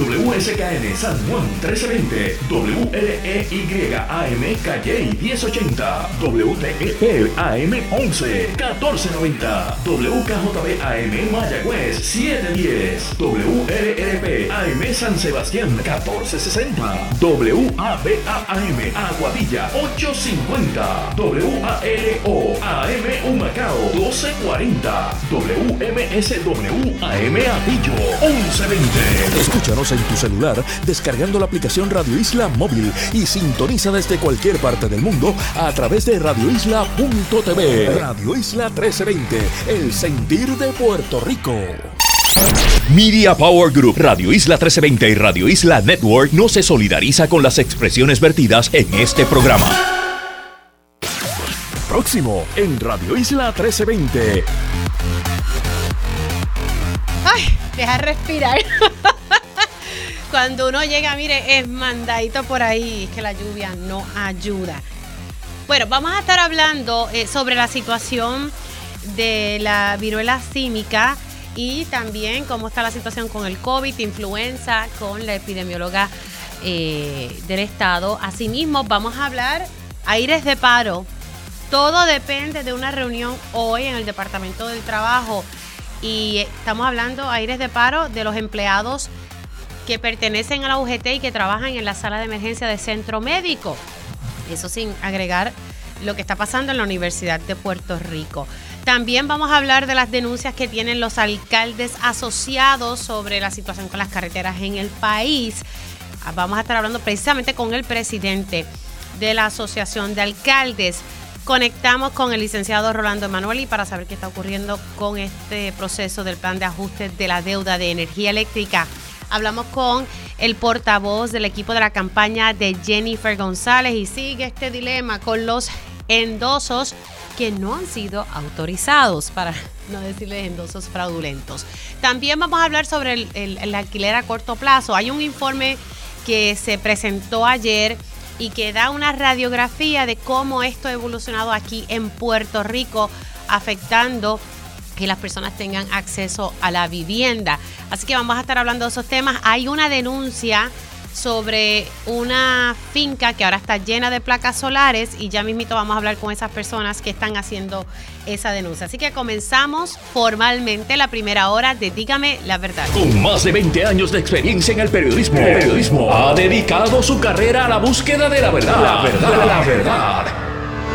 WSKN San Juan 1320, WLEYAM Calle 1080, WTEP AM 11 1490, WKJB AM Mayagüez 710, WLRP AM San Sebastián 1460, WABA AM Aguadilla 850, WALO AM Humacao 1240, WMSW AM Atillo 1120. Escúchanos en tu celular descargando la aplicación Radio Isla Móvil y sintoniza desde cualquier parte del mundo a través de radioisla.tv. Radio Isla 1320, el sentir de Puerto Rico. Media Power Group, Radio Isla 1320 y Radio Isla Network no se solidariza con las expresiones vertidas en este programa. Próximo en Radio Isla 1320. Ay, deja respirar. Cuando uno llega, mire, es mandadito por ahí, es que la lluvia no ayuda. Bueno, vamos a estar hablando eh, sobre la situación de la viruela símica y también cómo está la situación con el COVID, influenza, con la epidemióloga eh, del estado. Asimismo, vamos a hablar aires de paro. Todo depende de una reunión hoy en el Departamento del Trabajo y estamos hablando aires de paro de los empleados que pertenecen a la UGT y que trabajan en la sala de emergencia de centro médico. Eso sin agregar lo que está pasando en la Universidad de Puerto Rico. También vamos a hablar de las denuncias que tienen los alcaldes asociados sobre la situación con las carreteras en el país. Vamos a estar hablando precisamente con el presidente de la Asociación de Alcaldes. Conectamos con el licenciado Rolando Emanueli para saber qué está ocurriendo con este proceso del plan de ajuste de la deuda de energía eléctrica. Hablamos con el portavoz del equipo de la campaña de Jennifer González y sigue este dilema con los endosos que no han sido autorizados, para no decirles endosos fraudulentos. También vamos a hablar sobre el, el alquiler a corto plazo. Hay un informe que se presentó ayer y que da una radiografía de cómo esto ha evolucionado aquí en Puerto Rico, afectando que las personas tengan acceso a la vivienda. Así que vamos a estar hablando de esos temas. Hay una denuncia sobre una finca que ahora está llena de placas solares y ya mismito vamos a hablar con esas personas que están haciendo esa denuncia. Así que comenzamos formalmente la primera hora de Dígame la verdad. Con más de 20 años de experiencia en el periodismo, el periodismo ha dedicado su carrera a la búsqueda de la verdad. La verdad, la verdad.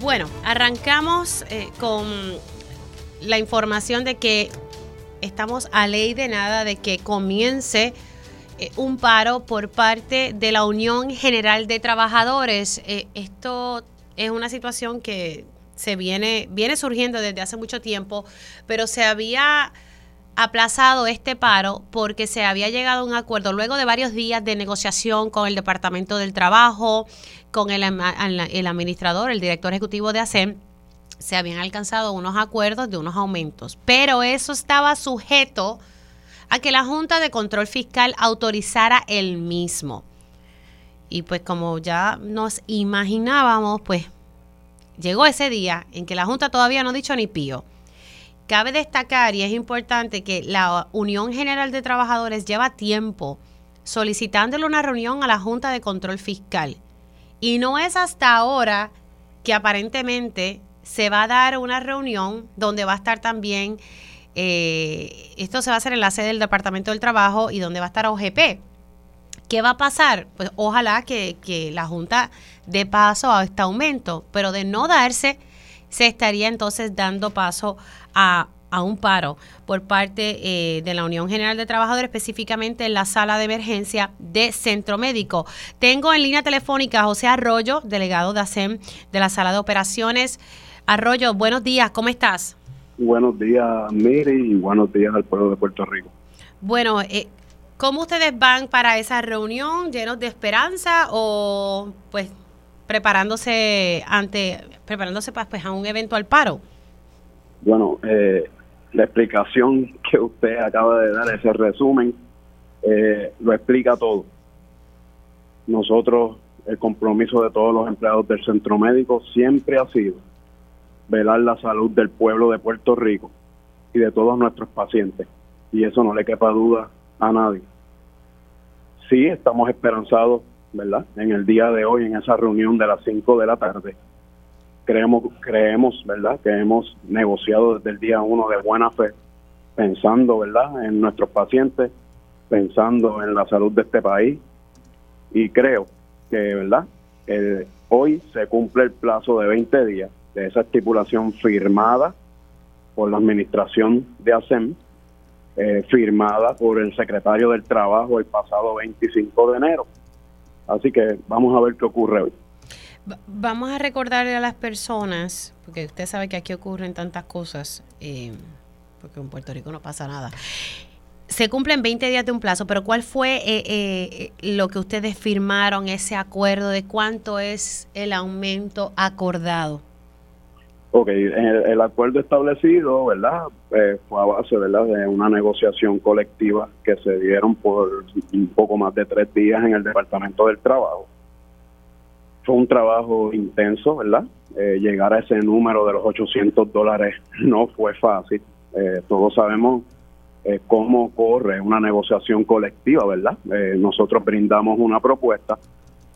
Bueno, arrancamos eh, con la información de que estamos a ley de nada de que comience eh, un paro por parte de la Unión General de Trabajadores. Eh, esto es una situación que se viene, viene surgiendo desde hace mucho tiempo, pero se había aplazado este paro porque se había llegado a un acuerdo luego de varios días de negociación con el Departamento del Trabajo, con el, administrador, el director ejecutivo de ASEM, se habían alcanzado unos acuerdos de unos aumentos, pero eso estaba sujeto a que la Junta de Control Fiscal autorizara el mismo. Y pues como ya nos imaginábamos, pues llegó ese día en que la Junta todavía no ha dicho ni pío. Cabe destacar, y es importante, que la Unión General de Trabajadores lleva tiempo solicitándole una reunión a la Junta de Control Fiscal. Y no es hasta ahora que aparentemente se va a dar una reunión donde va a estar también, eh, esto se va a hacer en la sede del Departamento del Trabajo y donde va a estar OGP. ¿Qué va a pasar? Pues ojalá que, que la Junta dé paso a este aumento, pero de no darse, se estaría entonces dando paso a, a un paro por parte eh, de la Unión General de Trabajadores, específicamente en la sala de emergencia de Centro Médico. Tengo en línea telefónica a José Arroyo, delegado de ASEM de la sala de operaciones. Arroyo, buenos días, ¿cómo estás? Buenos días, Miri, y buenos días al pueblo de Puerto Rico. Bueno, eh, ¿Cómo ustedes van para esa reunión? ¿Llenos de esperanza o pues preparándose ante preparándose para pues, a un eventual paro? Bueno, eh, la explicación que usted acaba de dar, ese resumen, eh, lo explica todo. Nosotros, el compromiso de todos los empleados del centro médico siempre ha sido velar la salud del pueblo de Puerto Rico y de todos nuestros pacientes. Y eso no le quepa duda a nadie. Sí, estamos esperanzados, ¿verdad? En el día de hoy, en esa reunión de las 5 de la tarde, creemos, creemos, ¿verdad? Que hemos negociado desde el día uno de buena fe, pensando, ¿verdad? En nuestros pacientes, pensando en la salud de este país. Y creo que, ¿verdad? hoy se cumple el plazo de 20 días de esa estipulación firmada por la administración de ASEM, eh, firmada por el secretario del Trabajo el pasado 25 de enero. Así que vamos a ver qué ocurre hoy. Vamos a recordarle a las personas, porque usted sabe que aquí ocurren tantas cosas, eh, porque en Puerto Rico no pasa nada. Se cumplen 20 días de un plazo, pero ¿cuál fue eh, lo que ustedes firmaron, ese acuerdo de cuánto es el aumento acordado? Ok, el, acuerdo establecido, ¿verdad? Eh, fue a base, ¿verdad?, de una negociación colectiva que se dieron por un poco más de tres días en el Departamento del Trabajo. Fue un trabajo intenso, ¿verdad? Eh, llegar a ese número de los 800 dólares no fue fácil. Eh, todos sabemos cómo corre una negociación colectiva, ¿verdad? nosotros brindamos una propuesta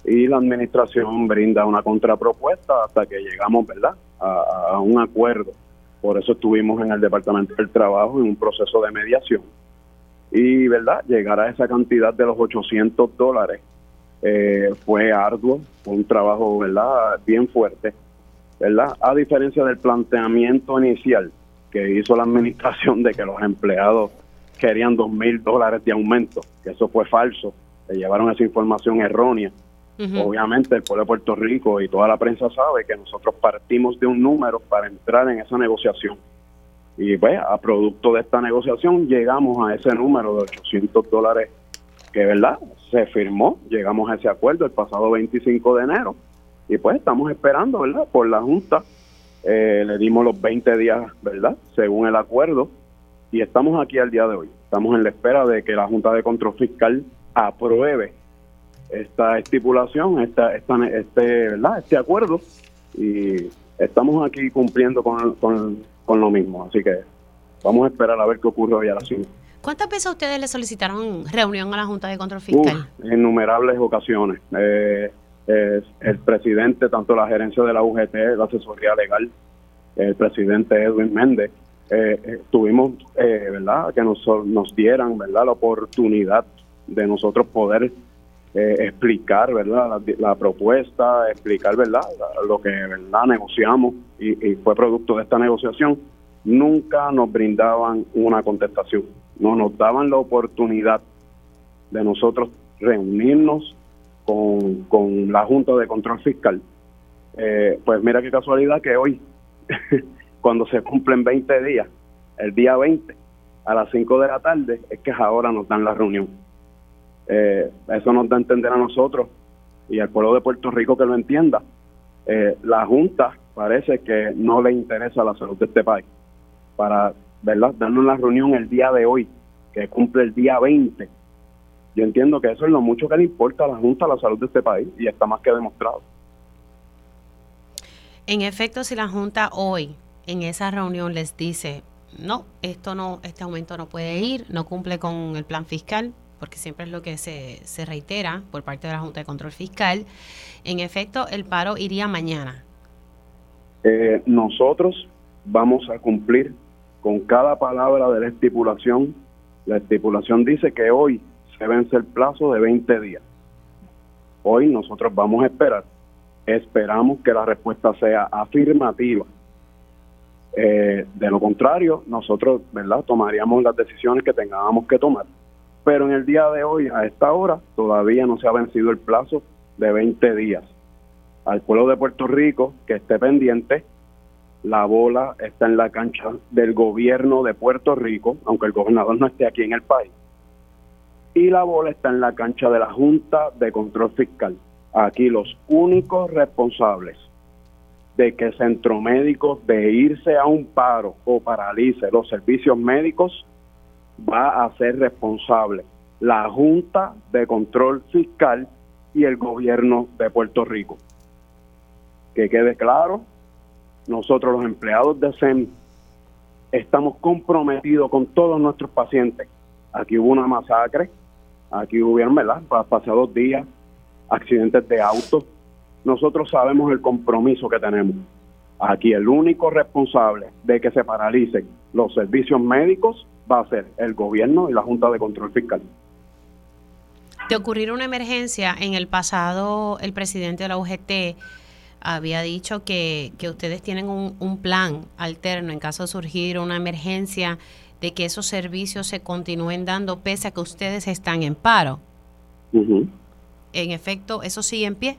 y la administración brinda una contrapropuesta hasta que llegamos, ¿verdad?, a, un acuerdo. Por eso estuvimos en el Departamento del Trabajo en un proceso de mediación. Y, ¿verdad?, llegar a esa cantidad de los 800 dólares eh, fue arduo, fue un trabajo, ¿verdad?, bien fuerte, ¿verdad? A diferencia del planteamiento inicial que hizo la administración de que los empleados querían dos mil dólares de aumento, que eso fue falso, le llevaron esa información errónea Obviamente el pueblo de Puerto Rico y toda la prensa sabe que nosotros partimos de un número para entrar en esa negociación. Y pues a producto de esta negociación llegamos a ese número de 800 dólares que, ¿verdad? Se firmó, llegamos a ese acuerdo el pasado 25 de enero y pues estamos esperando, ¿verdad? Por la Junta, eh, le dimos los 20 días, ¿verdad? Según el acuerdo y estamos aquí al día de hoy. Estamos en la espera de que la Junta de Control Fiscal apruebe esta estipulación, esta, esta, este, ¿verdad? este acuerdo y estamos aquí cumpliendo con, con, lo mismo. Así que vamos a esperar a ver qué ocurre hoy a la cima. ¿Cuántas veces ustedes le solicitaron reunión a la Junta de Control Fiscal? en innumerables ocasiones. Eh, el presidente, tanto la gerencia de la UGT, la asesoría legal, el presidente Edwin Méndez, eh, eh tuvimos, eh, ¿verdad?, que nos, nos dieran, ¿verdad?, la oportunidad de nosotros poder eh, explicar verdad la, propuesta explicar verdad lo que verdad negociamos y, fue producto de esta negociación. Nunca nos brindaban una contestación. No nos daban la oportunidad de nosotros reunirnos con, con la Junta de Control Fiscal. Eh, pues mira qué casualidad que hoy cuando se cumplen 20 días el día 20 a las 5 de la tarde es que ahora nos dan la reunión eh, eso nos da a entender a nosotros y al pueblo de Puerto Rico que lo entienda. Eh, la Junta parece que no le interesa la salud de este país. Para ¿verdad? darnos la reunión el día de hoy, que cumple el día 20, yo entiendo que eso es lo mucho que le importa a la Junta la salud de este país y está más que demostrado. En efecto, si la Junta hoy en esa reunión les dice, no, esto no, este aumento no puede ir, no cumple con el plan fiscal, porque siempre es lo que se, se reitera por parte de la Junta de Control Fiscal. En efecto, el paro iría mañana. Eh, nosotros vamos a cumplir con cada palabra de la estipulación. La estipulación dice que hoy se vence el plazo de 20 días. Hoy nosotros vamos a esperar. Esperamos que la respuesta sea afirmativa. Eh, de lo contrario, nosotros, ¿verdad?, tomaríamos las decisiones que tengamos que tomar pero en el día de hoy, a esta hora, todavía no se ha vencido el plazo de 20 días. Al pueblo de Puerto Rico que esté pendiente, la bola está en la cancha del gobierno de Puerto Rico, aunque el gobernador no esté aquí en el país. Y la bola está en la cancha de la Junta de Control Fiscal. Aquí los únicos responsables de que centro médico de irse a un paro o paralice los servicios médicos va a ser responsable la Junta de Control Fiscal y el gobierno de Puerto Rico. Que quede claro, nosotros los empleados de SEM estamos comprometidos con todos nuestros pacientes. Aquí hubo una masacre, aquí hubieron, ¿verdad? Pasados días, accidentes de auto. Nosotros sabemos el compromiso que tenemos. Aquí el único responsable de que se paralicen los servicios médicos va a ser el gobierno y la Junta de Control Fiscal. De ocurrir una emergencia, en el pasado el presidente de la UGT había dicho que, que ustedes tienen un, un, plan alterno en caso de surgir una emergencia, de que esos servicios se continúen dando pese a que ustedes están en paro. En efecto, ¿eso sigue en pie?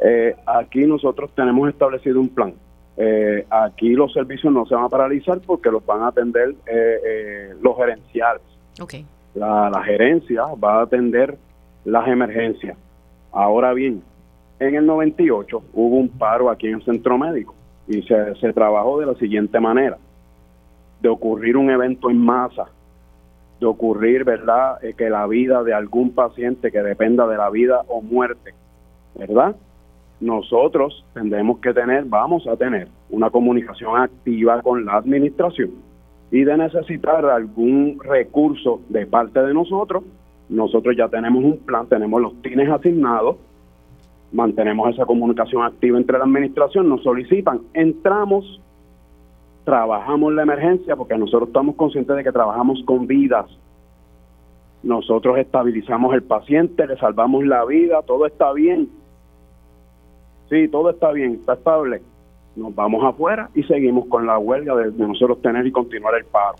Eh, aquí nosotros tenemos establecido un plan. Eh, aquí los servicios no se van a paralizar porque los van a atender eh, los gerenciales. Okay. La, la gerencia va a atender las emergencias. Ahora bien, en el 98 hubo un paro aquí en el centro médico y se, se trabajó de la siguiente manera. De ocurrir un evento en masa, de ocurrir, ¿verdad?, eh, que la vida de algún paciente que dependa de la vida o muerte, ¿verdad? Nosotros tendremos que tener, vamos a tener una comunicación activa con la administración y de necesitar algún recurso de parte de nosotros, nosotros ya tenemos un plan, tenemos los tines asignados, mantenemos esa comunicación activa entre la administración, nos solicitan, entramos, trabajamos la emergencia porque nosotros estamos conscientes de que trabajamos con vidas. Nosotros estabilizamos el paciente, le salvamos la vida, todo está bien. Sí, todo está bien, está estable. Nos vamos afuera y seguimos con la huelga de, de nosotros tener y continuar el paro.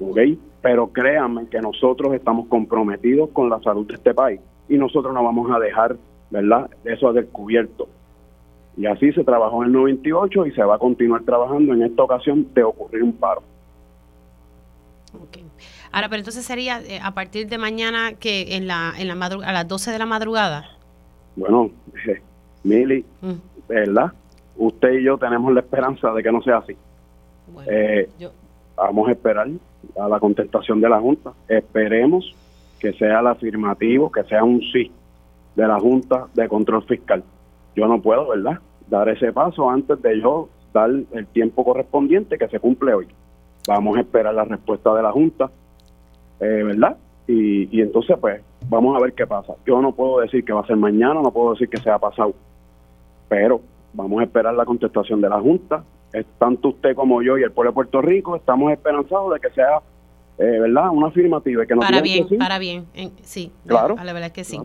¿Ok? Pero créanme que nosotros estamos comprometidos con la salud de este país y nosotros no vamos a dejar ¿verdad? Eso descubierto. Y así se trabajó en el 98 y se va a continuar trabajando en esta ocasión de ocurrir un paro. Okay. Ahora, pero entonces sería eh, a partir de mañana que en la, en la a las 12 de la madrugada. Bueno, eh, Mili, mm. ¿verdad? Usted y yo tenemos la esperanza de que no sea así. Bueno, eh, yo... Vamos a esperar a la contestación de la Junta. Esperemos que sea el afirmativo, que sea un sí de la Junta de Control Fiscal. Yo no puedo, ¿verdad?, dar ese paso antes de yo dar el tiempo correspondiente que se cumple hoy. Vamos a esperar la respuesta de la Junta, eh, ¿verdad? Y, y entonces, pues, vamos a ver qué pasa. Yo no puedo decir que va a ser mañana, no puedo decir que sea pasado, pero vamos a esperar la contestación de la Junta. Es tanto usted como yo y el pueblo de Puerto Rico estamos esperanzados de que sea eh, ¿verdad? Una afirmativa. Que para bien, para bien, sí, claro. A la verdad que sí.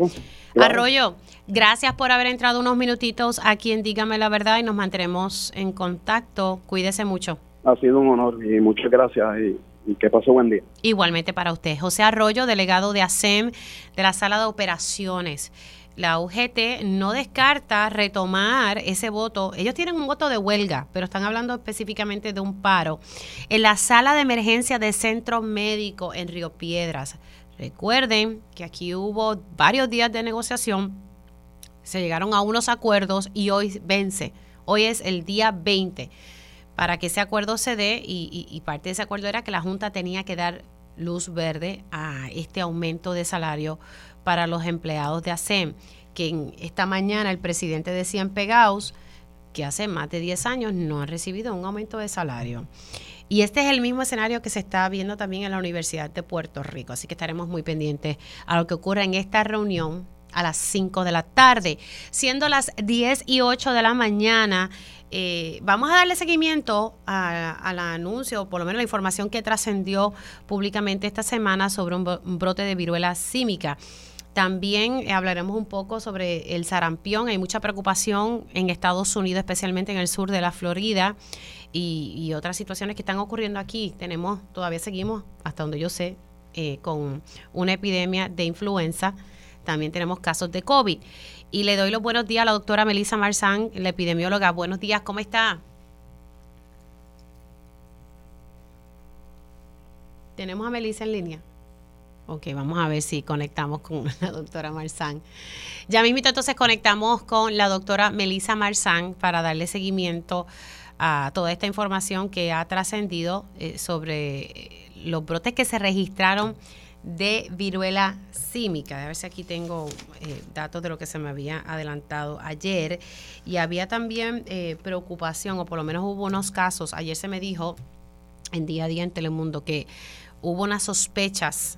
Arroyo, gracias por haber entrado unos minutitos aquí en Dígame la Verdad y nos mantenemos en contacto. Cuídese mucho. Ha sido un honor y muchas gracias y, y que pase buen día. Igualmente para usted. José Arroyo, delegado de ASEM de la Sala de Operaciones la UGT no descarta retomar ese voto. Ellos tienen un voto de huelga, pero están hablando específicamente de un paro en la sala de emergencia de Centro Médico en Río Piedras. Recuerden que aquí hubo varios días de negociación, se llegaron a unos acuerdos y hoy vence. Hoy es el día 20 para que ese acuerdo se dé y, y parte de ese acuerdo era que la Junta tenía que dar luz verde a este aumento de salario para los empleados de ASEM, que esta mañana el presidente decía en Pegaus que hace más de 10 años no ha recibido un aumento de salario. Y este es el mismo escenario que se está viendo también en la Universidad de Puerto Rico, así que estaremos muy pendientes a lo que ocurra en esta reunión a las 5 de la tarde. Siendo las 10 y 8 de la mañana, eh, vamos a darle seguimiento al anuncio, o por lo menos la información que trascendió públicamente esta semana sobre un brote de viruela símica. También eh, hablaremos un poco sobre el sarampión. Hay mucha preocupación en Estados Unidos, especialmente en el sur de la Florida y, otras situaciones que están ocurriendo aquí. Tenemos, todavía seguimos, hasta donde yo sé, eh, con una epidemia de influenza. También tenemos casos de COVID. Y le doy los buenos días a la doctora Melissa Marzán, la epidemióloga. Buenos días, ¿cómo está? Tenemos a Melissa en línea. Ok, vamos a ver si conectamos con la doctora Marzán. Ya mismo entonces conectamos con la doctora Melisa Marzán para darle seguimiento a toda esta información que ha trascendido eh, sobre los brotes que se registraron de viruela símica. A ver si aquí tengo eh, datos de lo que se me había adelantado ayer. Y había también eh, preocupación, o por lo menos hubo unos casos. Ayer se me dijo en día a día en Telemundo que hubo unas sospechas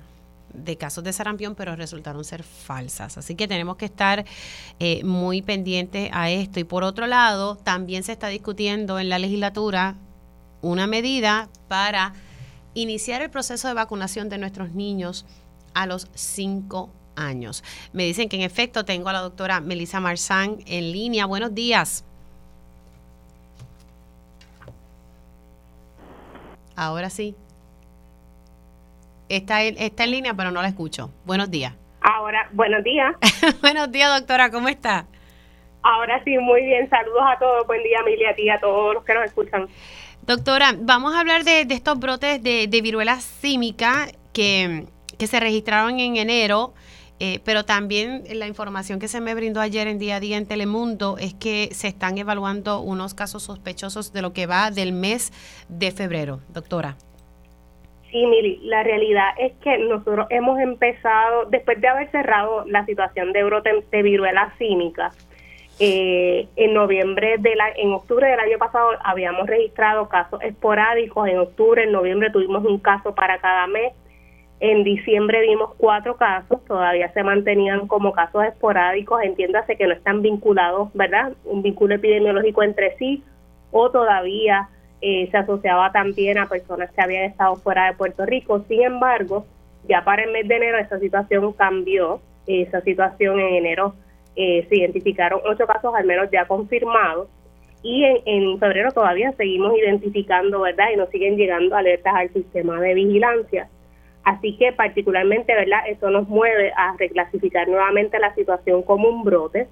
de casos de sarampión, pero resultaron ser falsas. Así que tenemos que estar eh, muy pendientes a esto. Y por otro lado, también se está discutiendo en la legislatura una medida para iniciar el proceso de vacunación de nuestros niños a los 5 años. Me dicen que en efecto tengo a la doctora Melissa Marzán en línea. Buenos días. Ahora sí. Está en, está en línea, pero no la escucho. Buenos días. Ahora, buenos días. buenos días, doctora, ¿cómo está? Ahora sí, muy bien. Saludos a todos. Buen día, Emilia, a ti, a todos los que nos escuchan. Doctora, vamos a hablar de, estos brotes de, viruela símica que, se registraron en enero, eh, pero también la información que se me brindó ayer en día a día en Telemundo es que se están evaluando unos casos sospechosos de lo que va del mes de febrero. Doctora. Sí, Mili, la realidad es que nosotros hemos empezado, después de haber cerrado la situación de brote de viruela símica, eh, en noviembre de la, en octubre del año pasado habíamos registrado casos esporádicos. En octubre, en noviembre tuvimos un caso para cada mes. En diciembre vimos cuatro casos, todavía se mantenían como casos esporádicos, entiéndase que no están vinculados, ¿verdad? Un vínculo epidemiológico entre sí, o todavía eh, se asociaba también a personas que habían estado fuera de Puerto Rico. Sin embargo, ya para el mes de enero esa situación cambió, esa situación en enero eh, se identificaron ocho casos al menos ya confirmados y en, febrero todavía seguimos identificando, ¿verdad? Y nos siguen llegando alertas al sistema de vigilancia. Así que particularmente, ¿verdad? Eso nos mueve a reclasificar nuevamente la situación como un brote.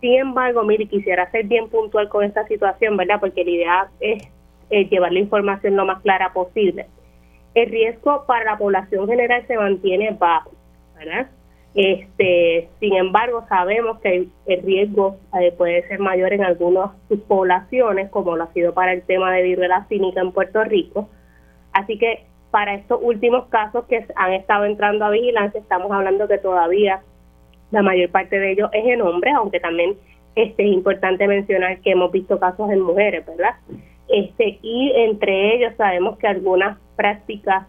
Sin embargo, mire, quisiera ser bien puntual con esta situación, ¿verdad? Porque la idea es llevar la información lo más clara posible. El riesgo para la población general se mantiene bajo, ¿verdad? Este, sin embargo, sabemos que el riesgo eh, puede ser mayor en algunas subpoblaciones, como lo ha sido para el tema de viruela cínica en Puerto Rico. Así que para estos últimos casos que han estado entrando a vigilancia, estamos hablando que todavía la mayor parte de ellos es en hombres, aunque también este, es importante mencionar que hemos visto casos en mujeres, ¿verdad? Este, y entre ellos sabemos que algunas prácticas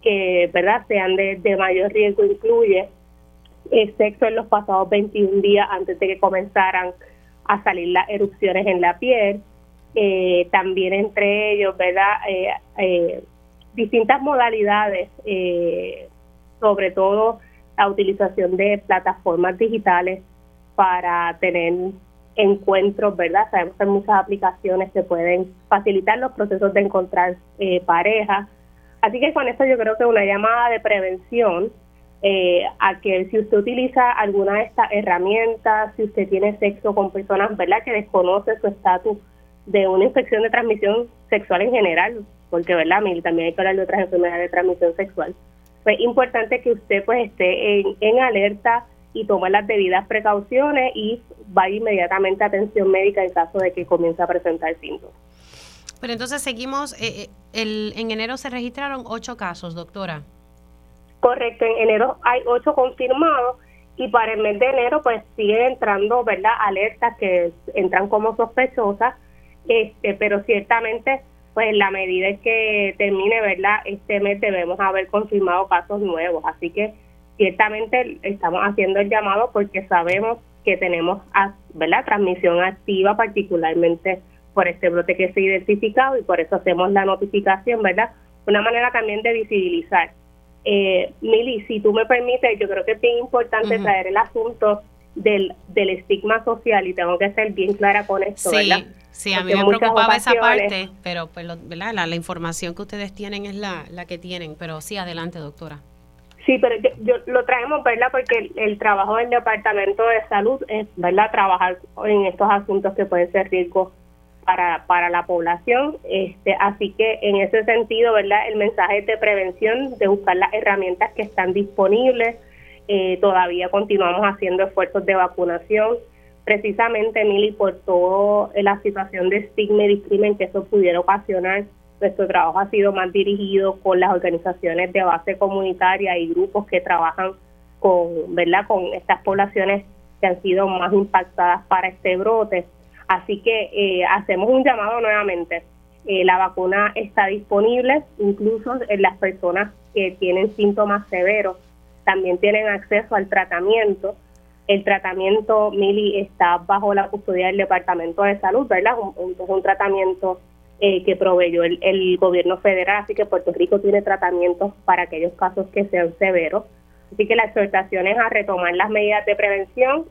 que, ¿verdad?, sean de, de mayor riesgo incluye el sexo en los pasados 21 días antes de que comenzaran a salir las erupciones en la piel. Eh, también entre ellos, ¿verdad? Eh, eh, distintas modalidades, sobre todo la utilización de plataformas digitales para tener encuentros, ¿verdad? Sabemos que hay muchas aplicaciones que pueden facilitar los procesos de encontrar pareja. Así que con esto yo creo que una llamada de prevención eh, a que si usted utiliza alguna de estas herramientas, si usted tiene sexo con personas, ¿verdad?, que desconoce su estatus de una infección de transmisión sexual en general, porque, ¿verdad?, también hay que hablar de otras enfermedades de transmisión sexual. Pues es importante que usted pues esté en, en alerta y tome las debidas precauciones y vaya inmediatamente a atención médica en caso de que comience a presentar síntomas. Pero entonces seguimos, eh, eh, el, en enero se registraron ocho casos, doctora. Correcto, en enero hay ocho confirmados y para el mes de enero pues siguen entrando, ¿verdad? Alertas que entran como sospechosas, este, pero ciertamente pues en la medida en que termine, ¿verdad? Este mes debemos haber confirmado casos nuevos, así que ciertamente estamos haciendo el llamado porque sabemos que tenemos, ¿verdad? Transmisión activa particularmente por este brote que se ha identificado y por eso hacemos la notificación, ¿verdad? Una manera también de visibilizar eh, Mili, si tú me permites, yo creo que es bien importante traer el asunto del, del estigma social y tengo que ser bien clara con esto, sí, ¿verdad? Sí, a mí me preocupaba esa parte, pero pues, ¿verdad? La, información que ustedes tienen es la, la que tienen, pero sí, adelante, doctora. Sí, pero yo, lo traemos, ¿verdad? Porque el, trabajo del Departamento de Salud es, ¿verdad? Trabajar en estos asuntos que pueden ser riesgos para, para la población. Este, así que en ese sentido, ¿verdad? El mensaje de prevención, de buscar las herramientas que están disponibles. Eh, todavía continuamos haciendo esfuerzos de vacunación, precisamente, Mili, por toda la situación de estigma y discrimen que eso pudiera ocasionar. Nuestro trabajo ha sido más dirigido con las organizaciones de base comunitaria y grupos que trabajan con, ¿verdad? con estas poblaciones que han sido más impactadas para este brote. Así que eh, hacemos un llamado nuevamente. Eh, la vacuna está disponible, incluso en las personas que tienen síntomas severos también tienen acceso al tratamiento. El tratamiento, Mili, está bajo la custodia del Departamento de Salud, ¿verdad? Un, un, tratamiento eh, que proveyó el, gobierno federal, así que Puerto Rico tiene tratamientos para aquellos casos que sean severos. Así que la exhortación es a retomar las medidas de prevención.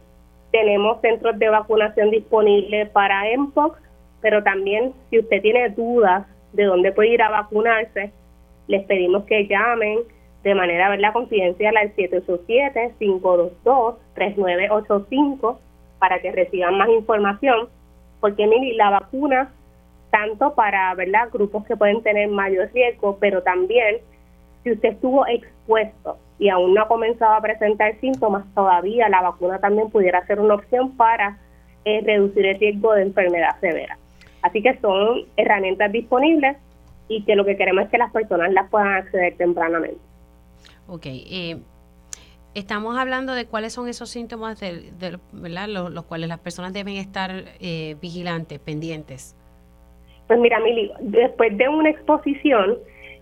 Tenemos centros de vacunación disponibles para MPOX, pero también si usted tiene dudas de dónde puede ir a vacunarse, les pedimos que llamen de manera ¿verdad? confidencial al 787-522-3985 para que reciban más información, porque mire, la vacuna, tanto para ¿verdad? grupos que pueden tener mayor riesgo, pero también si usted estuvo expuesto y aún no ha comenzado a presentar síntomas, todavía la vacuna también pudiera ser una opción para eh, reducir el riesgo de enfermedad severa. Así que son herramientas disponibles y que lo que queremos es que las personas las puedan acceder tempranamente. Ok. Eh, estamos hablando de cuáles son esos síntomas de, ¿verdad? Los, cuales las personas deben estar eh, vigilantes, pendientes. Pues mira, Mili, después de una exposición,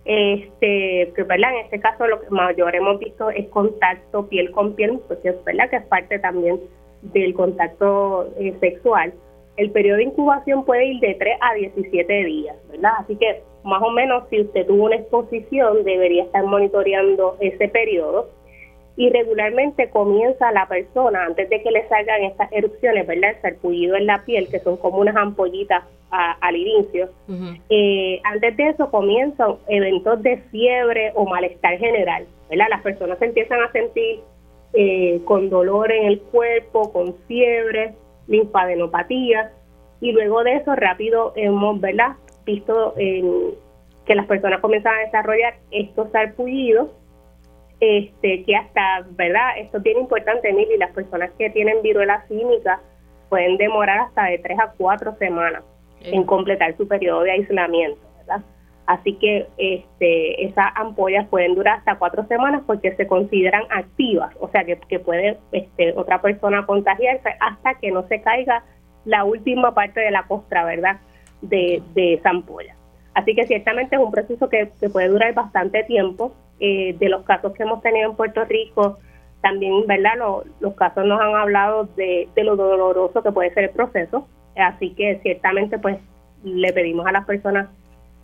este, que verdad, en este caso lo que mayor hemos visto es contacto piel con piel, porque es verdad que es parte también del contacto eh, sexual. El periodo de incubación puede ir de 3 a 17 días, ¿verdad? Así que más o menos si usted tuvo una exposición debería estar monitoreando ese periodo y regularmente comienza la persona antes de que le salgan estas erupciones, ¿verdad? El sarpullido en la piel, que son como unas ampollitas al inicio. Eh, antes de eso comienzan eventos de fiebre o malestar general, ¿verdad? Las personas se empiezan a sentir eh, con dolor en el cuerpo, con fiebre, linfadenopatía, y luego de eso rápido hemos, ¿verdad? visto que las personas comienzan a desarrollar estos sarpullidos, este, que hasta, ¿verdad? Esto es bien importante, y las personas que tienen viruela cínica pueden demorar hasta de tres a cuatro semanas en completar su periodo de aislamiento, ¿verdad? Así que este, esas ampollas pueden durar hasta cuatro semanas porque se consideran activas, o sea que, que puede este, otra persona contagiarse hasta que no se caiga la última parte de la costra, ¿verdad? de, de esa ampolla. Así que ciertamente es un proceso que, puede durar bastante tiempo. Eh, de los casos que hemos tenido en Puerto Rico, también, ¿verdad? los casos nos han hablado de, lo doloroso que puede ser el proceso. Así que ciertamente, pues, le pedimos a las personas,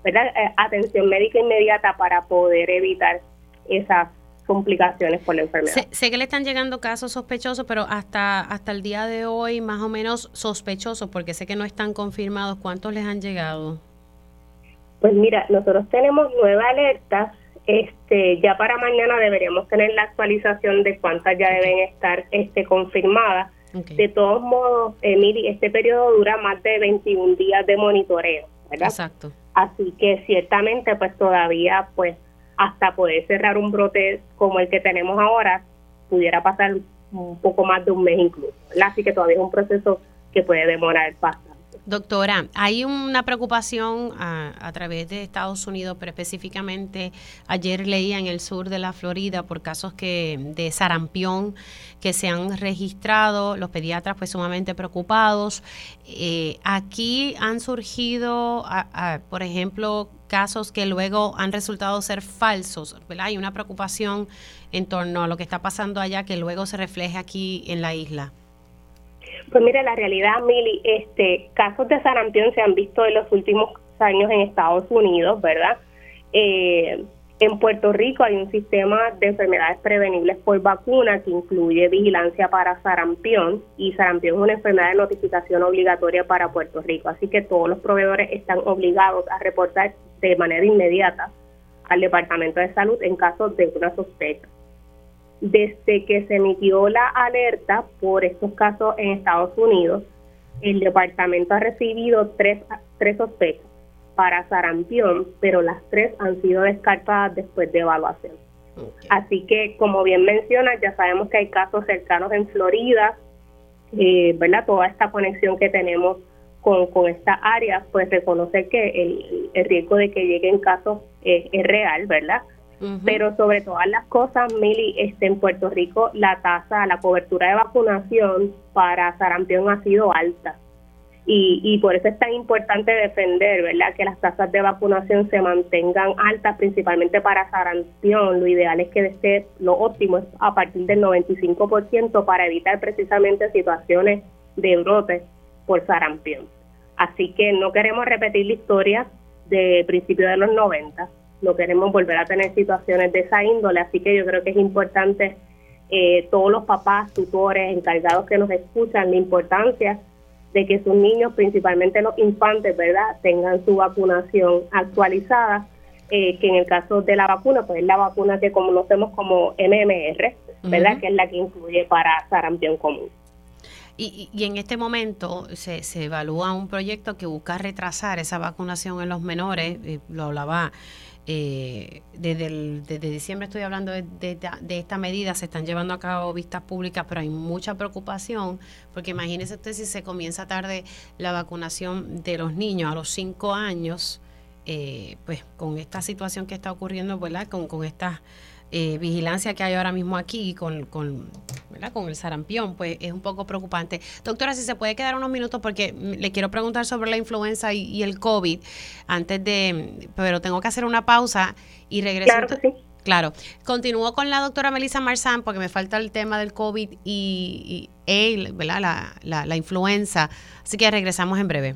¿verdad? Eh, atención médica inmediata para poder evitar esas complicaciones por la enfermedad. Sé, que le están llegando casos sospechosos, pero hasta, hasta el día de hoy, más o menos sospechosos, porque sé que no están confirmados. ¿Cuántos les han llegado? Pues mira, nosotros tenemos nueve alertas. Este, ya para mañana deberíamos tener la actualización de cuántas ya deben estar este, confirmadas. De todos modos, Emily, este periodo dura más de 21 días de monitoreo, ¿verdad? Exacto. Así que ciertamente, pues todavía, pues hasta poder cerrar un brote como el que tenemos ahora, pudiera pasar un poco más de un mes incluso. Así que todavía es un proceso que puede demorar bastante. Doctora, hay una preocupación a, través de Estados Unidos, pero específicamente ayer leía en el sur de la Florida por casos que de sarampión que se han registrado, los pediatras pues sumamente preocupados. Eh, aquí han surgido, por ejemplo, casos que luego han resultado ser falsos. Hay una preocupación en torno a lo que está pasando allá que luego se refleje aquí en la isla. Pues mire, la realidad, Mili, este, casos de sarampión se han visto en los últimos años en Estados Unidos, ¿verdad? Eh, en Puerto Rico hay un sistema de enfermedades prevenibles por vacuna que incluye vigilancia para sarampión y sarampión es una enfermedad de notificación obligatoria para Puerto Rico, así que todos los proveedores están obligados a reportar de manera inmediata al Departamento de Salud en caso de una sospecha desde que se emitió la alerta por estos casos en Estados Unidos, el departamento ha recibido tres, tres sospechas para sarampión, pero las tres han sido descartadas después de evaluación. Así que, como bien menciona, ya sabemos que hay casos cercanos en Florida, eh, ¿verdad? Toda esta conexión que tenemos con, con esta área, pues reconocer que el, riesgo de que lleguen casos es, real, ¿verdad? Pero sobre todas las cosas, Mili, este, en Puerto Rico la tasa, la cobertura de vacunación para sarampión ha sido alta. Y, por eso es tan importante defender, ¿verdad?, que las tasas de vacunación se mantengan altas, principalmente para sarampión. Lo ideal es que esté, lo óptimo es a partir del 95% para evitar precisamente situaciones de brote por sarampión. Así que no queremos repetir la historia de principios de los 90, no queremos volver a tener situaciones de esa índole, así que yo creo que es importante eh, todos los papás, tutores, encargados que nos escuchan, la importancia de que sus niños, principalmente los infantes, ¿verdad?, tengan su vacunación actualizada, eh, que en el caso de la vacuna, pues es la vacuna que conocemos como MMR, ¿verdad?, que es la que incluye para sarampión común. Y, y, en este momento se, se, evalúa un proyecto que busca retrasar esa vacunación en los menores, eh, lo hablaba eh, desde, el, desde diciembre estoy hablando de, esta medida, se están llevando a cabo vistas públicas, pero hay mucha preocupación, porque imagínese usted si se comienza tarde la vacunación de los niños a los 5 años, eh, pues con esta situación que está ocurriendo, ¿verdad? Con, con estas eh, vigilancia que hay ahora mismo aquí con, con, con el sarampión, pues es un poco preocupante. Doctora, si se puede quedar unos minutos porque le quiero preguntar sobre la influenza y, el COVID antes de, pero tengo que hacer una pausa y regreso. Claro sí. Claro. Continúo con la doctora Melissa Marzán porque me falta el tema del COVID y, y ¿verdad? La, la, la influenza. Así que regresamos en breve.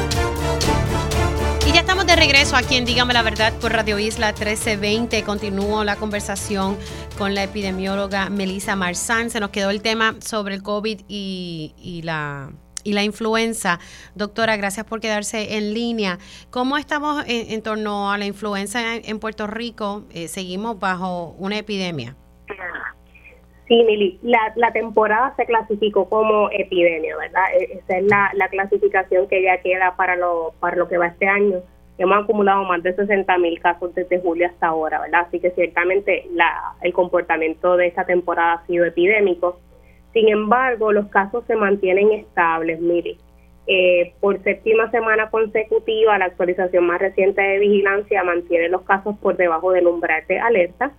estamos de regreso aquí en Dígame la Verdad por Radio Isla 1320. Continúo la conversación con la epidemióloga Melissa Marzán. Se nos quedó el tema sobre el COVID y, la y la influenza. Doctora, gracias por quedarse en línea. ¿Cómo estamos en, torno a la influenza en, Puerto Rico? Eh, ¿Seguimos bajo una epidemia? Sí, Mili, la, la temporada se clasificó como epidemia, ¿verdad? E, esa es la, la clasificación que ya queda para lo, para lo que va este año. Hemos acumulado más de 60 mil casos desde julio hasta ahora, ¿verdad? Así que ciertamente la, el comportamiento de esta temporada ha sido epidémico. Sin embargo, los casos se mantienen estables, mire. Eh, por séptima semana consecutiva, la actualización más reciente de vigilancia mantiene los casos por debajo del umbral de alerta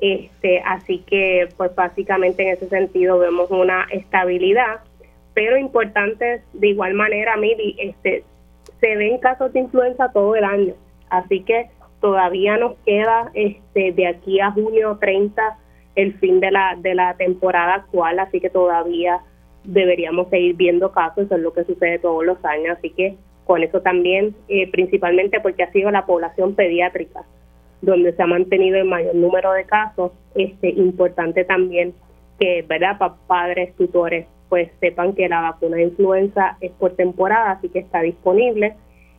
este, así que, pues básicamente en ese sentido vemos una estabilidad, pero importante de igual manera, Miri, este, se ven casos de influenza todo el año, así que todavía nos queda este, de aquí a junio 30 el fin de la, de la temporada actual, así que todavía deberíamos seguir viendo casos, eso es lo que sucede todos los años, así que con eso también, eh, principalmente porque ha sido la población pediátrica donde se ha mantenido el mayor número de casos, este importante también que, ¿verdad?, padres, tutores, pues sepan que la vacuna de influenza es por temporada, así que está disponible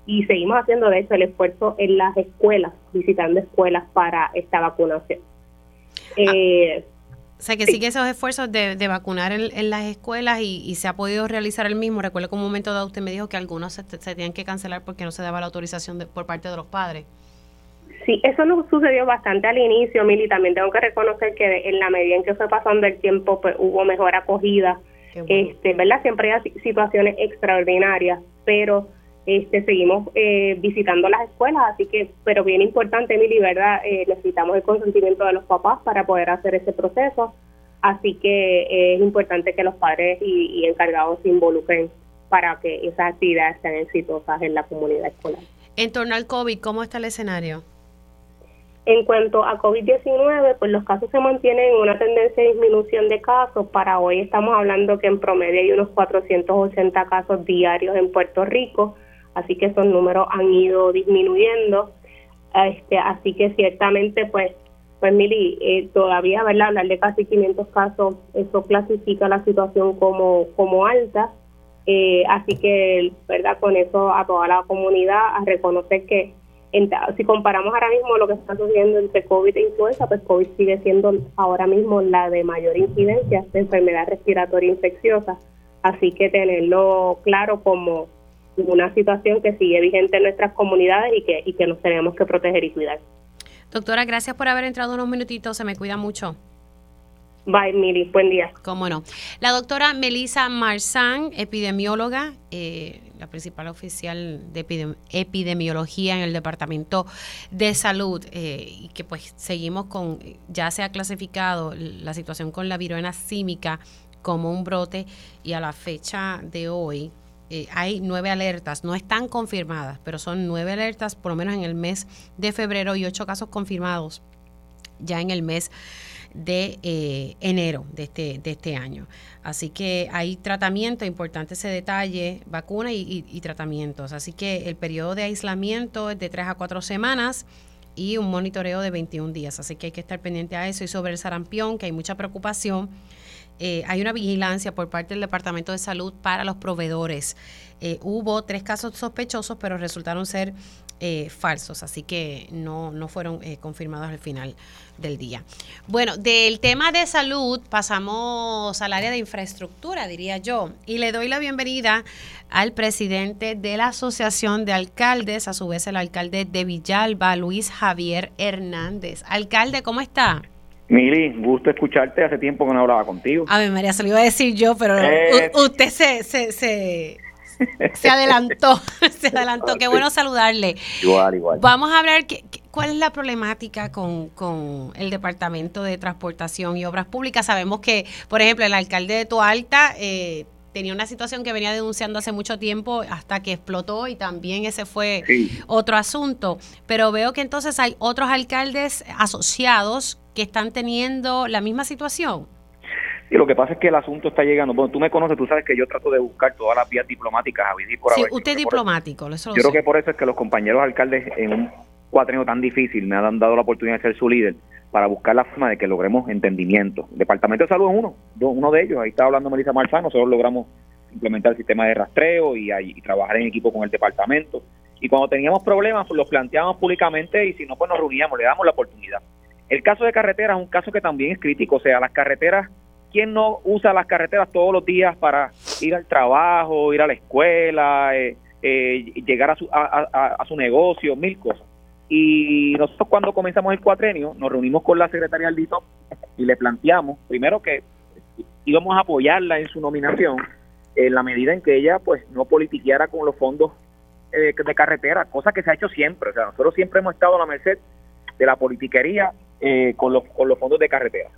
y seguimos haciendo de hecho el esfuerzo en las escuelas, visitando escuelas para esta vacunación. Ah, eh, o sea que sigue esos esfuerzos de, de vacunar en, las escuelas y, se ha podido realizar el mismo. Recuerdo que un momento dado usted me dijo que algunos se, se tenían que cancelar porque no se daba la autorización por parte de los padres. Sí, eso nos sucedió bastante al inicio, Mili. También tengo que reconocer que en la medida en que fue pasando el tiempo, pues hubo mejor acogida. Este, ¿verdad? Siempre hay situaciones extraordinarias, pero este, seguimos eh, visitando las escuelas, así que, pero bien importante, Mili, ¿verdad? Eh, necesitamos el consentimiento de los papás para poder hacer ese proceso, así que eh, es importante que los padres y, y encargados se involucren para que esas actividades sean exitosas en la comunidad escolar. En torno al COVID, ¿cómo está el escenario? En cuanto a COVID-19, pues los casos se mantienen en una tendencia de disminución de casos. Para hoy estamos hablando que en promedio hay unos 480 casos diarios en Puerto Rico, así que esos números han ido disminuyendo. Este, así que ciertamente pues Pues Mili, eh, todavía, ¿verdad? Hablar de casi 500 casos, eso clasifica la situación como, como alta. Eh, así que, ¿verdad? Con eso a toda la comunidad a reconocer que si comparamos ahora mismo lo que está sucediendo entre COVID e influenza, pues COVID sigue siendo ahora mismo la de mayor incidencia de enfermedad respiratoria infecciosa. Así que tenerlo claro como una situación que sigue vigente en nuestras comunidades y que, y que nos tenemos que proteger y cuidar. Doctora, gracias por haber entrado unos minutitos. Se me cuida mucho. Bye, Miri. Buen día. Cómo no. La doctora Melissa Marzán, epidemióloga, eh, la principal oficial de epidemiología en el Departamento de Salud, eh, y que pues seguimos con, ya se ha clasificado la situación con la viruela símica como un brote y a la fecha de hoy eh, hay nueve alertas, no están confirmadas, pero son nueve alertas por lo menos en el mes de febrero y ocho casos confirmados ya en el mes de eh, enero de este, de este año. Así que hay tratamiento, importante ese detalle, vacuna y, tratamientos. Así que el periodo de aislamiento es de tres a cuatro semanas y un monitoreo de 21 días. Así que hay que estar pendiente a eso. Y sobre el sarampión, que hay mucha preocupación eh, hay una vigilancia por parte del Departamento de Salud para los proveedores. Eh, hubo tres casos sospechosos, pero resultaron ser eh, falsos, así que no, no fueron confirmados al final del día. Bueno, del tema de salud pasamos al área de infraestructura, diría yo, y le doy la bienvenida al presidente de la Asociación de Alcaldes, a su vez el alcalde de Villalba, Luis Javier Hernández. Alcalde, ¿cómo está? Mili, gusto escucharte. Hace tiempo que no hablaba contigo. A ver, María, se lo iba a decir yo, pero eh. usted se, se, se, adelantó. se adelantó. Qué bueno saludarle. Igual, igual. Vamos a hablar, ¿cuál es la problemática con, con el Departamento de Transportación y Obras Públicas? Sabemos que, por ejemplo, el alcalde de Toalta eh, tenía una situación que venía denunciando hace mucho tiempo hasta que explotó y también ese fue otro asunto. Pero veo que entonces hay otros alcaldes asociados que están teniendo la misma situación? Y lo que pasa es que el asunto está llegando. Bueno, tú me conoces, tú sabes que yo trato de buscar todas las vías diplomáticas a vivir por Sí, usted es diplomático, Yo creo que por eso es que los compañeros alcaldes en un cuatrenio tan difícil me han dado la oportunidad de ser su líder para buscar la forma de que logremos entendimiento. El Departamento de Salud es uno, uno de ellos. Ahí está hablando Melissa Marzán. Nosotros logramos implementar el sistema de rastreo y, y trabajar en equipo con el departamento. Y cuando teníamos problemas, pues los planteábamos públicamente y si no, pues nos reuníamos, le damos la oportunidad. El caso de carreteras es un caso que también es crítico, o sea, las carreteras, ¿quién no usa las carreteras todos los días para ir al trabajo, ir a la escuela, eh, eh, llegar a su, a, su negocio, mil cosas? Y nosotros cuando comenzamos el cuatrenio nos reunimos con la secretaria del DITO y le planteamos, primero que íbamos a apoyarla en su nominación en la medida en que ella pues no politiqueara con los fondos eh, de carretera, cosa que se ha hecho siempre. O sea, nosotros siempre hemos estado a la merced de la politiquería eh, con, los, con los fondos de carretera.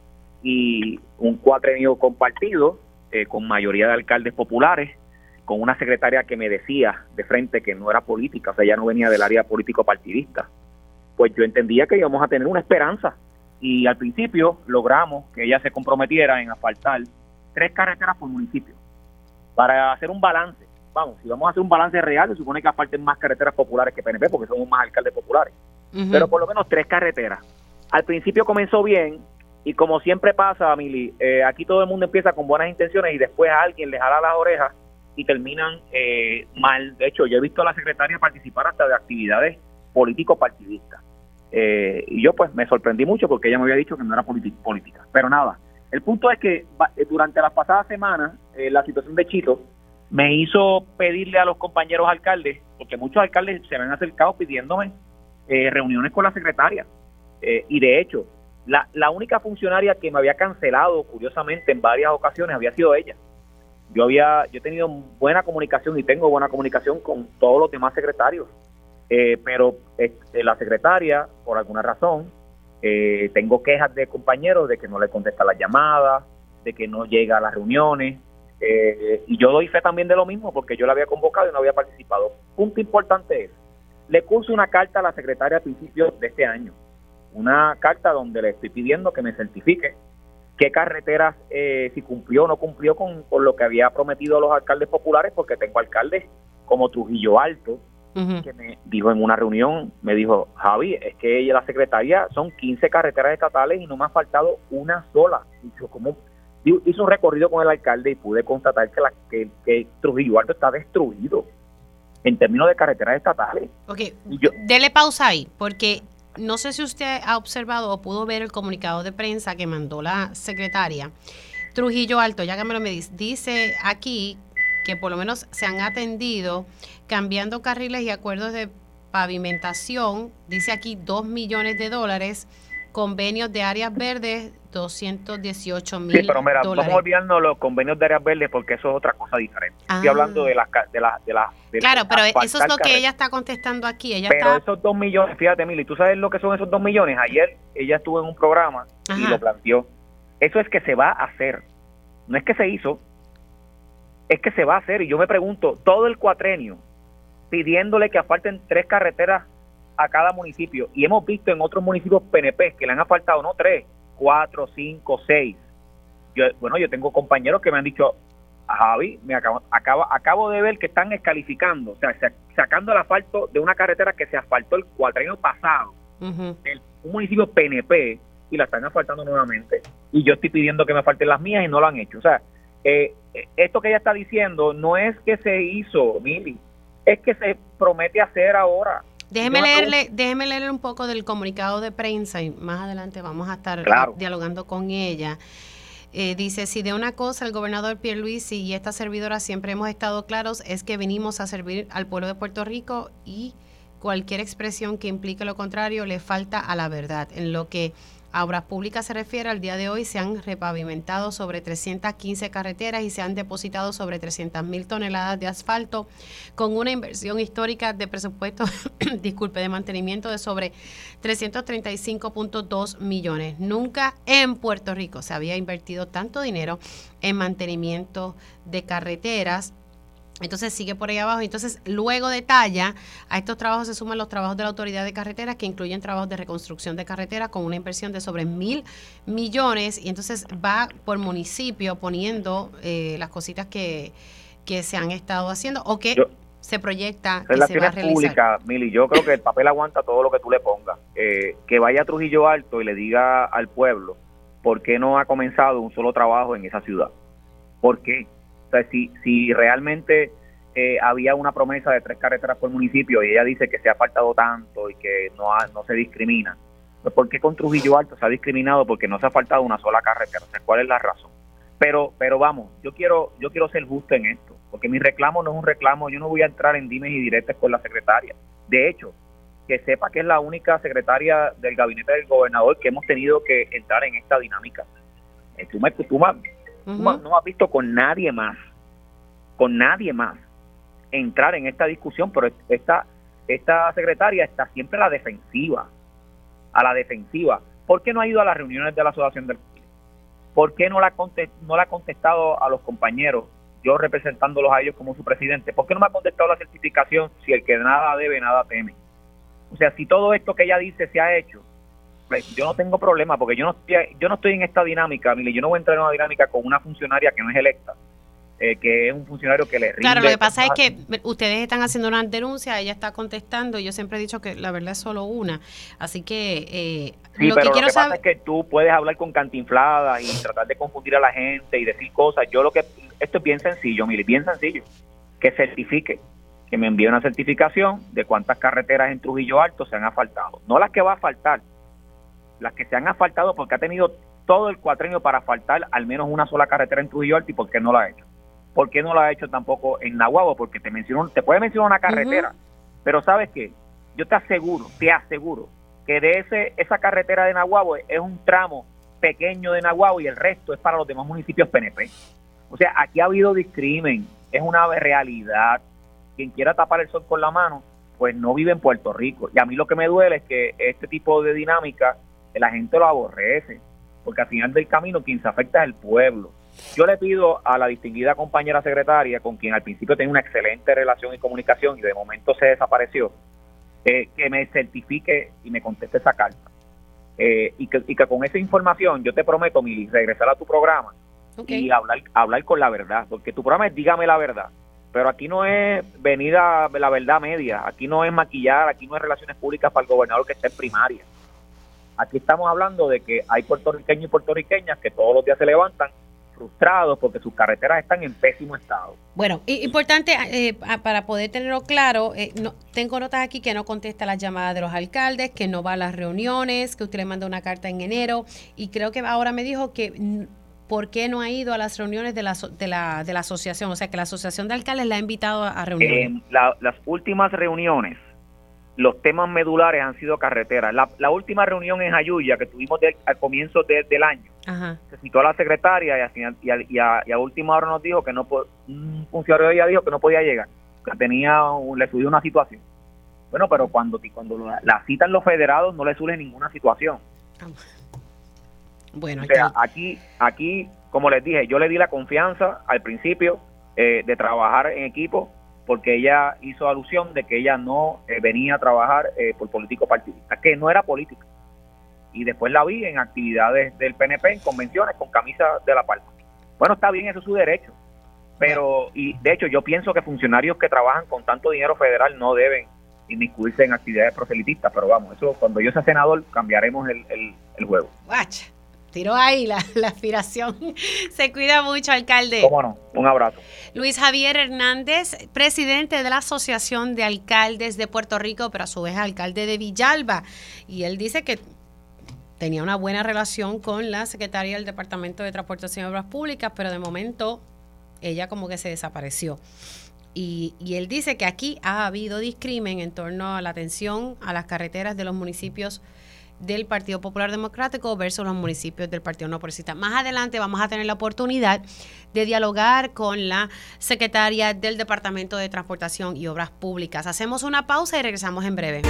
Y un cuatrenio compartido eh, con mayoría de alcaldes populares, con una secretaria que me decía de frente que no era política, o sea, ya no venía del área político partidista. Pues yo entendía que íbamos a tener una esperanza. Y al principio logramos que ella se comprometiera en asfaltar tres carreteras por municipio para hacer un balance. Vamos, si vamos a hacer un balance real, se supone que asfalten más carreteras populares que PNP, porque somos más alcaldes populares. Pero por lo menos tres carreteras al principio comenzó bien y como siempre pasa, Mili, eh, aquí todo el mundo empieza con buenas intenciones y después a alguien le jala las orejas y terminan eh, mal. De hecho, yo he visto a la secretaria participar hasta de actividades político-partidistas. Eh, y yo pues me sorprendí mucho porque ella me había dicho que no era política. Pero nada, el punto es que durante las pasadas semanas la situación de Chito me hizo pedirle a los compañeros alcaldes, porque muchos alcaldes se me han acercado pidiéndome reuniones con la secretaria eh, y de hecho, la, la única funcionaria que me había cancelado, curiosamente, en varias ocasiones había sido ella. Yo había yo he tenido buena comunicación y tengo buena comunicación con todos los demás secretarios, eh, pero este, la secretaria, por alguna razón, eh, tengo quejas de compañeros de que no le contesta las llamadas, de que no llega a las reuniones, y yo doy fe también de lo mismo porque yo la había convocado y no había participado. Punto importante es, le puse una carta a la secretaria a principios de este año una carta donde le estoy pidiendo que me certifique qué carreteras, eh, si cumplió o no cumplió con, lo que había prometido los alcaldes populares, porque tengo alcaldes como Trujillo Alto, que me dijo en una reunión, me dijo, Javi, es que ella, la secretaria, son 15 carreteras estatales y no me ha faltado una sola. Y yo, ¿cómo? Hizo un recorrido con el alcalde y pude constatar que, la, que, que Trujillo Alto está destruido en términos de carreteras estatales. Ok, dele pausa ahí, porque no sé si usted ha observado o pudo ver el comunicado de prensa que mandó la secretaria. Trujillo Alto, ya que me lo me dice, dice aquí que por lo menos se han atendido cambiando carriles y acuerdos de pavimentación, dice aquí 2 millones de dólares, convenios de áreas verdes 218 mil Sí, pero mira, vamos olvidando los convenios de áreas verdes porque eso es otra cosa diferente. Estoy ah. hablando de las... De la, de la, claro, pero eso es lo que ella está contestando aquí. Ella pero esos 2 millones, fíjate, Mili, ¿tú sabes lo que son esos 2 millones? Ayer ella estuvo en un programa y lo planteó. Eso es que se va a hacer. No es que se hizo, es que se va a hacer. Y yo me pregunto, todo el cuatrenio pidiéndole que asfalten tres carreteras a cada municipio. Y hemos visto en otros municipios PNP que le han asfaltado no tres, cuatro, cinco, seis. Yo, bueno, yo tengo compañeros que me han dicho, Javi, me acabo, acabo, de ver que están descalificando, o sea, sacando el asfalto de una carretera que se asfaltó el cuatrenio pasado, un municipio PNP, y la están asfaltando nuevamente. Y yo estoy pidiendo que me falten las mías y no lo han hecho. O sea, eh, esto que ella está diciendo no es que se hizo, Mili, es que se promete hacer ahora. Déjeme leerle, déjeme leerle un poco del comunicado de prensa y más adelante vamos a estar dialogando con ella. Eh, dice, si de una cosa el gobernador Pierluisi y esta servidora siempre hemos estado claros es que venimos a servir al pueblo de Puerto Rico y cualquier expresión que implique lo contrario le falta a la verdad. En lo que a obras públicas se refiere, al día de hoy se han repavimentado sobre 315 carreteras y se han depositado sobre 300 mil toneladas de asfalto con una inversión histórica de presupuesto, disculpe, de mantenimiento de sobre 335.2 millones. Nunca en Puerto Rico se había invertido tanto dinero en mantenimiento de carreteras entonces sigue por ahí abajo. Entonces luego detalla, a estos trabajos se suman los trabajos de la Autoridad de Carreteras que incluyen trabajos de reconstrucción de carreteras con una inversión de sobre mil millones y entonces va por municipio poniendo eh, las cositas que, que se han estado haciendo o que se proyecta que se va a realizar. Mili, yo creo que el papel aguanta todo lo que tú le pongas. Eh, que vaya a Trujillo Alto y le diga al pueblo por qué no ha comenzado un solo trabajo en esa ciudad. ¿Por qué? O sea, si, si realmente eh, había una promesa de tres carreteras por municipio y ella dice que se ha faltado tanto y que no, no se discrimina, pues ¿por qué con Trujillo Alto se ha discriminado? Porque no se ha faltado una sola carretera. O sea, ¿cuál es la razón? Pero, pero vamos, yo quiero, yo quiero ser justo en esto, porque mi reclamo no es un reclamo, yo no voy a entrar en dimes y directas con la secretaria. De hecho, que sepa que es la única secretaria del gabinete del gobernador que hemos tenido que entrar en esta dinámica. Eh, tú, me, tú, no has visto con nadie más, con nadie más, entrar en esta discusión, pero esta, esta secretaria está siempre a la defensiva, a la defensiva. ¿Por qué no ha ido a las reuniones de la Asociación del ¿Por qué no la, no la ha contestado a los compañeros, yo representándolos a ellos como su presidente? ¿Por qué no me ha contestado la certificación si el que nada debe, nada teme? O sea, si todo esto que ella dice se ha hecho, yo no tengo problema porque yo no estoy, yo no estoy en esta dinámica, mire, yo no voy a entrar en una dinámica con una funcionaria que no es electa, eh, que es un funcionario que le rinde. Claro, lo que pasa es que ustedes están haciendo una denuncia, ella está contestando, y yo siempre he dicho que la verdad es solo una, así que eh, lo que quiero saber es que tú puedes hablar con cantinfladas y tratar de confundir a la gente y decir cosas. Yo lo que esto es bien sencillo, Mili, bien sencillo, que certifique que me envíe una certificación de cuántas carreteras en Trujillo Alto se han asfaltado, no las que va a faltar, las que se han asfaltado porque ha tenido todo el cuatrenio para asfaltar al menos una sola carretera en Trujillo Alto y por qué no la ha hecho. ¿Por qué no la ha hecho tampoco en Nahuabo? Porque te mencionó, te puede mencionar una carretera, pero ¿sabes qué? Yo te aseguro, te aseguro que de ese esa carretera de Nahuabo es un tramo pequeño de Nahuabo y el resto es para los demás municipios PNP. O sea, aquí ha habido discrimen, es una realidad. Quien quiera tapar el sol con la mano, pues no vive en Puerto Rico. Y a mí lo que me duele es que este tipo de dinámica la gente lo aborrece, porque al final del camino quien se afecta es el pueblo. Yo le pido a la distinguida compañera secretaria, con quien al principio tenía una excelente relación y comunicación y de momento se desapareció, eh, que me certifique y me conteste esa carta. Eh, y, que, y, que, con esa información yo te prometo, Mili, regresar a tu programa y hablar, hablar con la verdad, porque tu programa es dígame la verdad. pero aquí no es venida la verdad media, aquí no es maquillar, aquí no es relaciones públicas para el gobernador que esté en primaria. Aquí estamos hablando de que hay puertorriqueños y puertorriqueñas que todos los días se levantan frustrados porque sus carreteras están en pésimo estado. Bueno, importante eh, para poder tenerlo claro, eh, no, tengo notas aquí que no contesta las llamadas de los alcaldes, que no va a las reuniones, que usted le mandó una carta en enero y creo que ahora me dijo que por qué no ha ido a las reuniones de la, de la, de la asociación, o sea que la asociación de alcaldes la ha invitado a reuniones. las últimas reuniones los temas medulares han sido carreteras. La, última reunión en Ayuya que tuvimos al comienzo del año, se citó a la secretaria y, al final, y, a, última hora nos dijo que no un funcionario de ella dijo que no podía llegar, que tenía le subió una situación. Bueno, pero cuando cuando la citan los federados no le surge ninguna situación. Bueno, o sea, aquí aquí como les dije, yo le di la confianza al principio eh, de trabajar en equipo porque ella hizo alusión de que ella no eh, venía a trabajar eh, por político partidista, que no era política. Y después la vi en actividades del PNP, en convenciones, con camisa de la palma. Bueno, está bien, eso es su derecho. Pero, y de hecho, yo pienso que funcionarios que trabajan con tanto dinero federal no deben inmiscuirse en actividades proselitistas, pero vamos, eso cuando yo sea senador cambiaremos el, el, juego. Tiró ahí la, aspiración. Se cuida mucho, alcalde. Cómo no. Un abrazo. Luis Javier Hernández, presidente de la Asociación de Alcaldes de Puerto Rico, pero a su vez alcalde de Villalba. Y él dice que tenía una buena relación con la secretaria del Departamento de Transportación y Obras Públicas, pero de momento ella como que se desapareció. Y, y, él dice que aquí ha habido discrimen en torno a la atención a las carreteras de los municipios del Partido Popular Democrático versus los municipios del Partido No Progresista. Más adelante vamos a tener la oportunidad de dialogar con la secretaria del Departamento de Transportación y Obras Públicas. Hacemos una pausa y regresamos en breve.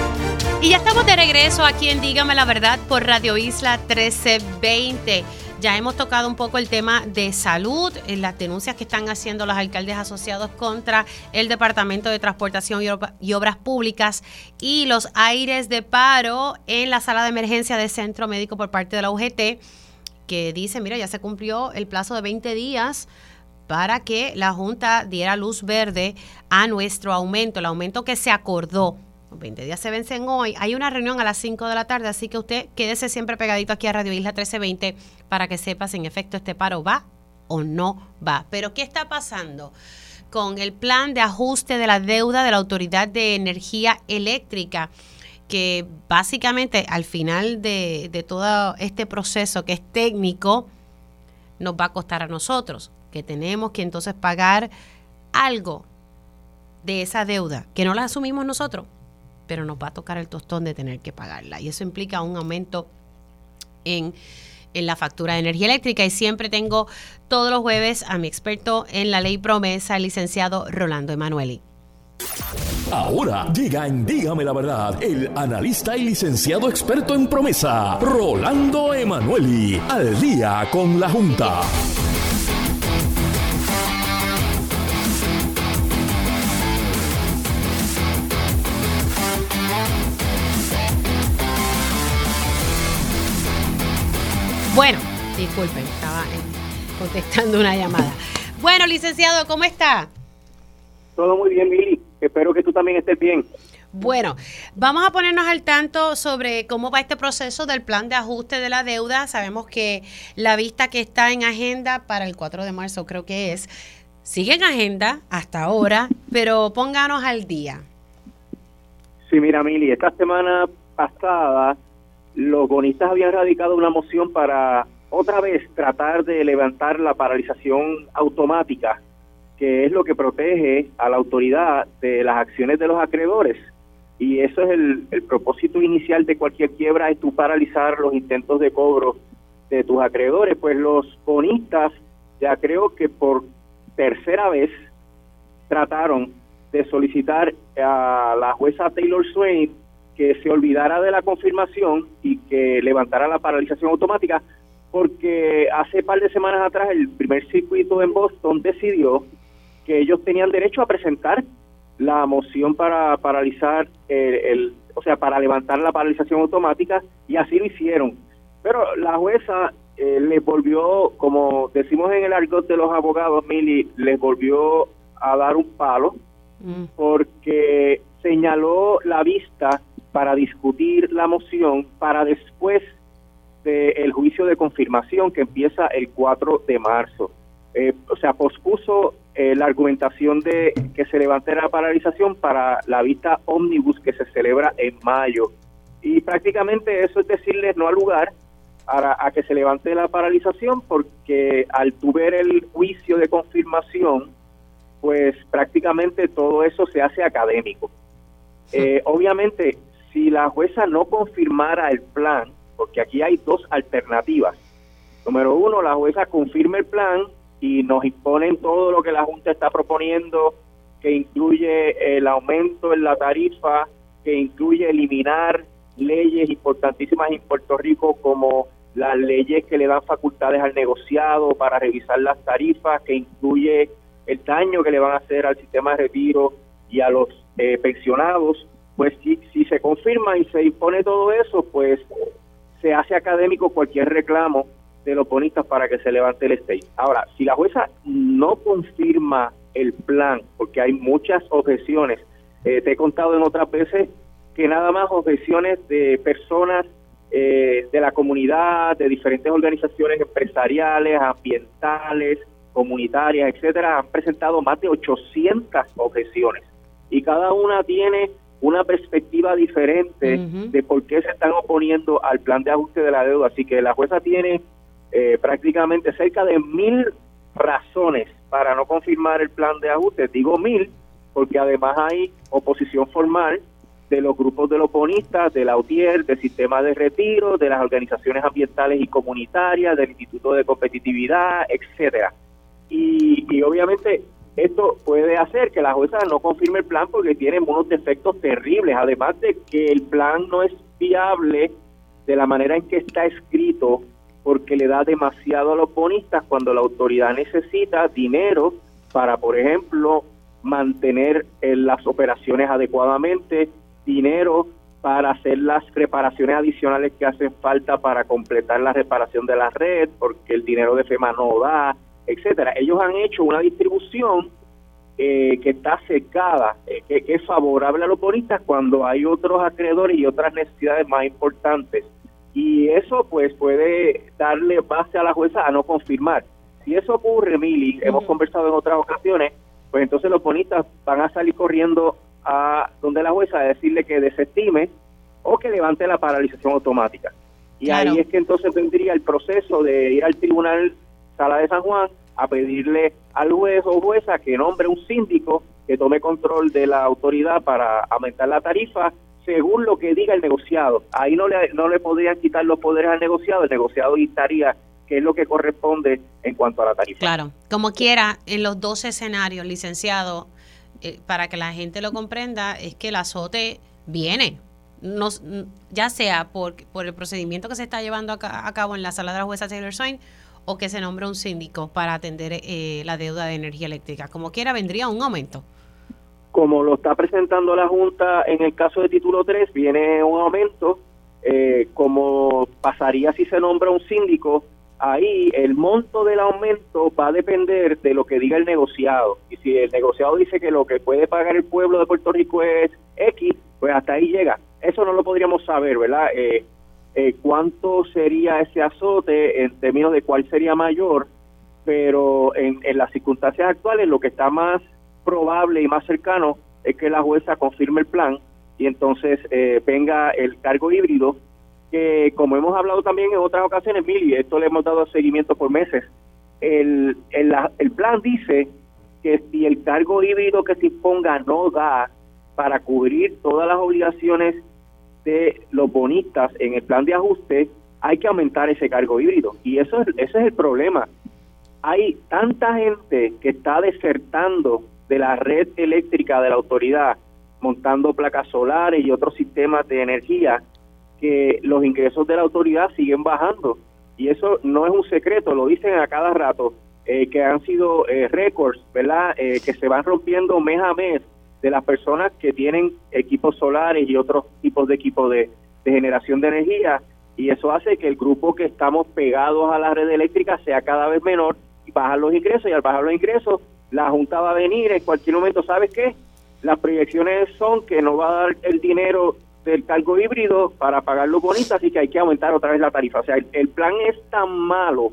Y ya estamos de regreso aquí en Dígame la Verdad por Radio Isla 1320. Ya hemos tocado un poco el tema de salud, en las denuncias que están haciendo los alcaldes asociados contra el Departamento de Transportación y Obras Públicas y los aires de paro en la sala de emergencia del Centro Médico por parte de la UGT, que dice, mira, ya se cumplió el plazo de 20 días para que la Junta diera luz verde a nuestro aumento, el aumento que se acordó 20 días se vencen hoy. Hay una reunión a las 5 de la tarde, así que usted quédese siempre pegadito aquí a Radio Isla 1320 para que sepa si en efecto este paro va o no va. Pero ¿qué está pasando? con el plan de ajuste de la deuda de la Autoridad de Energía Eléctrica, que básicamente al final de, todo este proceso que es técnico, nos va a costar a nosotros, que tenemos que entonces pagar algo de esa deuda, que no la asumimos nosotros, pero nos va a tocar el tostón de tener que pagarla. Y eso implica un aumento en, la factura de energía eléctrica. Y siempre tengo todos los jueves a mi experto en la ley promesa, el licenciado Rolando Emanueli. Ahora llega en Dígame la Verdad el analista y licenciado experto en promesa, Rolando Emanueli, al día con la Junta. Bueno, disculpen, estaba contestando una llamada. Bueno, licenciado, ¿cómo está? Todo muy bien, Mili. Espero que tú también estés bien. Bueno, vamos a ponernos al tanto sobre cómo va este proceso del plan de ajuste de la deuda. Sabemos que la vista que está en agenda para el 4 de marzo, creo que es, sigue en agenda hasta ahora, pero pónganos al día. Sí, mira, Mili, esta semana pasada los bonistas habían radicado una moción para otra vez tratar de levantar la paralización automática, que es lo que protege a la autoridad de las acciones de los acreedores. Y eso es el, propósito inicial de cualquier quiebra, es tu paralizar los intentos de cobro de tus acreedores. Pues los bonistas ya creo que por tercera vez trataron de solicitar a la jueza Taylor Swain que se olvidara de la confirmación y que levantara la paralización automática, porque hace par de semanas atrás el primer circuito en Boston decidió que ellos tenían derecho a presentar la moción para paralizar el, o sea, para levantar la paralización automática y así lo hicieron. Pero la jueza eh, les volvió, como decimos en el argot de los abogados, Mili, les volvió a dar un palo mm. porque señaló la vista para discutir la moción para después del juicio de confirmación que empieza el 4 de marzo. Eh, o sea, pospuso eh, la argumentación de que se levante la paralización para la vista ómnibus que se celebra en mayo. Y prácticamente eso es decirle no al lugar a, que se levante la paralización porque al tu ver el juicio de confirmación, pues prácticamente todo eso se hace académico. Eh, obviamente, si la jueza no confirmara el plan, porque aquí hay dos alternativas. Número uno, la jueza confirma el plan y nos imponen todo lo que la Junta está proponiendo, que incluye el aumento en la tarifa, que incluye eliminar leyes importantísimas en Puerto Rico como las leyes que le dan facultades al negociado para revisar las tarifas, que incluye el daño que le van a hacer al sistema de retiro y a los eh, pensionados, pues si, si se confirma y se impone todo eso, pues se hace académico cualquier reclamo de los bonistas para que se levante el state. Ahora, si la jueza no confirma el plan, porque hay muchas objeciones, eh, te he contado en otras veces que nada más objeciones de personas eh, de la comunidad, de diferentes organizaciones empresariales, ambientales, comunitarias, etcétera, han presentado más de 800 objeciones y cada una tiene una perspectiva diferente de por qué se están oponiendo al plan de ajuste de la deuda. Así que la jueza tiene eh, prácticamente cerca de mil razones para no confirmar el plan de ajuste. Digo mil porque además hay oposición formal de los grupos de los bonistas, de la UTIER, del sistema de retiro, de las organizaciones ambientales y comunitarias, del Instituto de Competitividad, etcétera. Y, y obviamente esto puede hacer que la jueza no confirme el plan porque tiene unos defectos terribles, además de que el plan no es viable de la manera en que está escrito porque le da demasiado a los bonistas cuando la autoridad necesita dinero para, por ejemplo, mantener eh, las operaciones adecuadamente, dinero para hacer las reparaciones adicionales que hacen falta para completar la reparación de la red, porque el dinero de FEMA no da, etcétera. Ellos han hecho una distribución eh, que está secada, eh, que, que, es favorable a los bonistas cuando hay otros acreedores y otras necesidades más importantes y eso pues puede darle base a la jueza a no confirmar. Si eso ocurre, Mili, hemos conversado en otras ocasiones, pues entonces los bonistas van a salir corriendo a donde la jueza a decirle que desestime o que levante la paralización automática. Y ahí es que entonces vendría el proceso de ir al tribunal Sala de San Juan a pedirle al juez o jueza que nombre un síndico que tome control de la autoridad para aumentar la tarifa según lo que diga el negociado. Ahí no le, no le podrían quitar los poderes al negociado, el negociado dictaría qué es lo que corresponde en cuanto a la tarifa. Claro, como quiera, en los dos escenarios, licenciado, eh, para que la gente lo comprenda, es que el azote viene, nos, ya sea por, por el procedimiento que se está llevando a, cabo en la sala de la jueza Taylor Swain o que se nombre un síndico para atender eh, la deuda de energía eléctrica. Como quiera, vendría un aumento como lo está presentando la Junta en el caso de título 3, viene un aumento, eh, como pasaría si se nombra un síndico, ahí el monto del aumento va a depender de lo que diga el negociado. Y si el negociado dice que lo que puede pagar el pueblo de Puerto Rico es X, pues hasta ahí llega. Eso no lo podríamos saber, ¿verdad? Eh, eh, ¿Cuánto sería ese azote en términos de cuál sería mayor? Pero en, en las circunstancias actuales lo que está más probable y más cercano es que la jueza confirme el plan y entonces eh, venga el cargo híbrido, que como hemos hablado también en otras ocasiones, Mili, esto le hemos dado seguimiento por meses, el, el, el plan dice que si el cargo híbrido que se imponga no da para cubrir todas las obligaciones de los bonistas en el plan de ajuste, hay que aumentar ese cargo híbrido. Y eso es, ese es el problema. Hay tanta gente que está desertando de la red eléctrica de la autoridad, montando placas solares y otros sistemas de energía, que los ingresos de la autoridad siguen bajando. Y eso no es un secreto, lo dicen a cada rato, eh, que han sido eh, récords, ¿verdad? Eh, que se van rompiendo mes a mes de las personas que tienen equipos solares y otros tipos de equipos de, generación de energía. Y eso hace que el grupo que estamos pegados a la red eléctrica sea cada vez menor y bajan los ingresos. Y al bajar los ingresos, la Junta va a venir en cualquier momento, ¿sabes qué? Las proyecciones son que no va a dar el dinero del cargo híbrido para pagar los bonitos, así que hay que aumentar otra vez la tarifa. O sea, el, plan es tan malo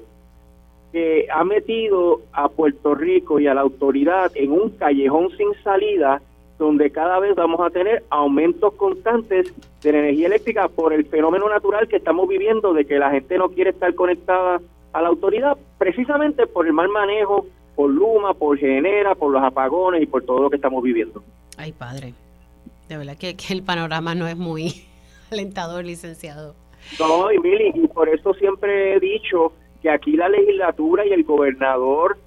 que ha metido a Puerto Rico y a la autoridad en un callejón sin salida donde cada vez vamos a tener aumentos constantes de la energía eléctrica por el fenómeno natural que estamos viviendo de que la gente no quiere estar conectada a la autoridad precisamente por el mal manejo, por Luma, por Genera, por los apagones y por todo lo que estamos viviendo. Ay, padre. De verdad que, el panorama no es muy alentador, licenciado. No, y Mili, y por eso siempre he dicho que aquí la legislatura y el gobernador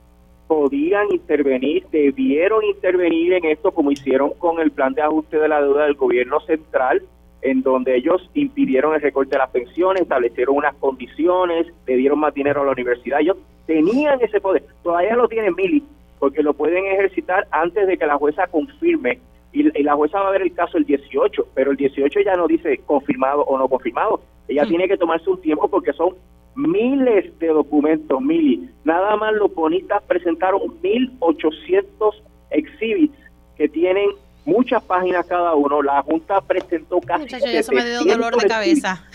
podían intervenir, debieron intervenir en esto como hicieron con el plan de ajuste de la deuda del gobierno central, en donde ellos impidieron el recorte de las pensiones, establecieron unas condiciones, le dieron más dinero a la universidad. Ellos tenían ese poder, todavía lo tienen Mili, porque lo pueden ejercitar antes de que la jueza confirme y, la jueza va a ver el caso el 18, pero el 18 ya no dice confirmado o no confirmado. Ella mm. tiene que tomarse un tiempo porque son miles de documentos, Mili. Nada más los bonistas presentaron 1.800 exhibits que tienen muchas páginas cada uno. La Junta presentó casi. Muchacho, ya se me dio dolor de cabeza.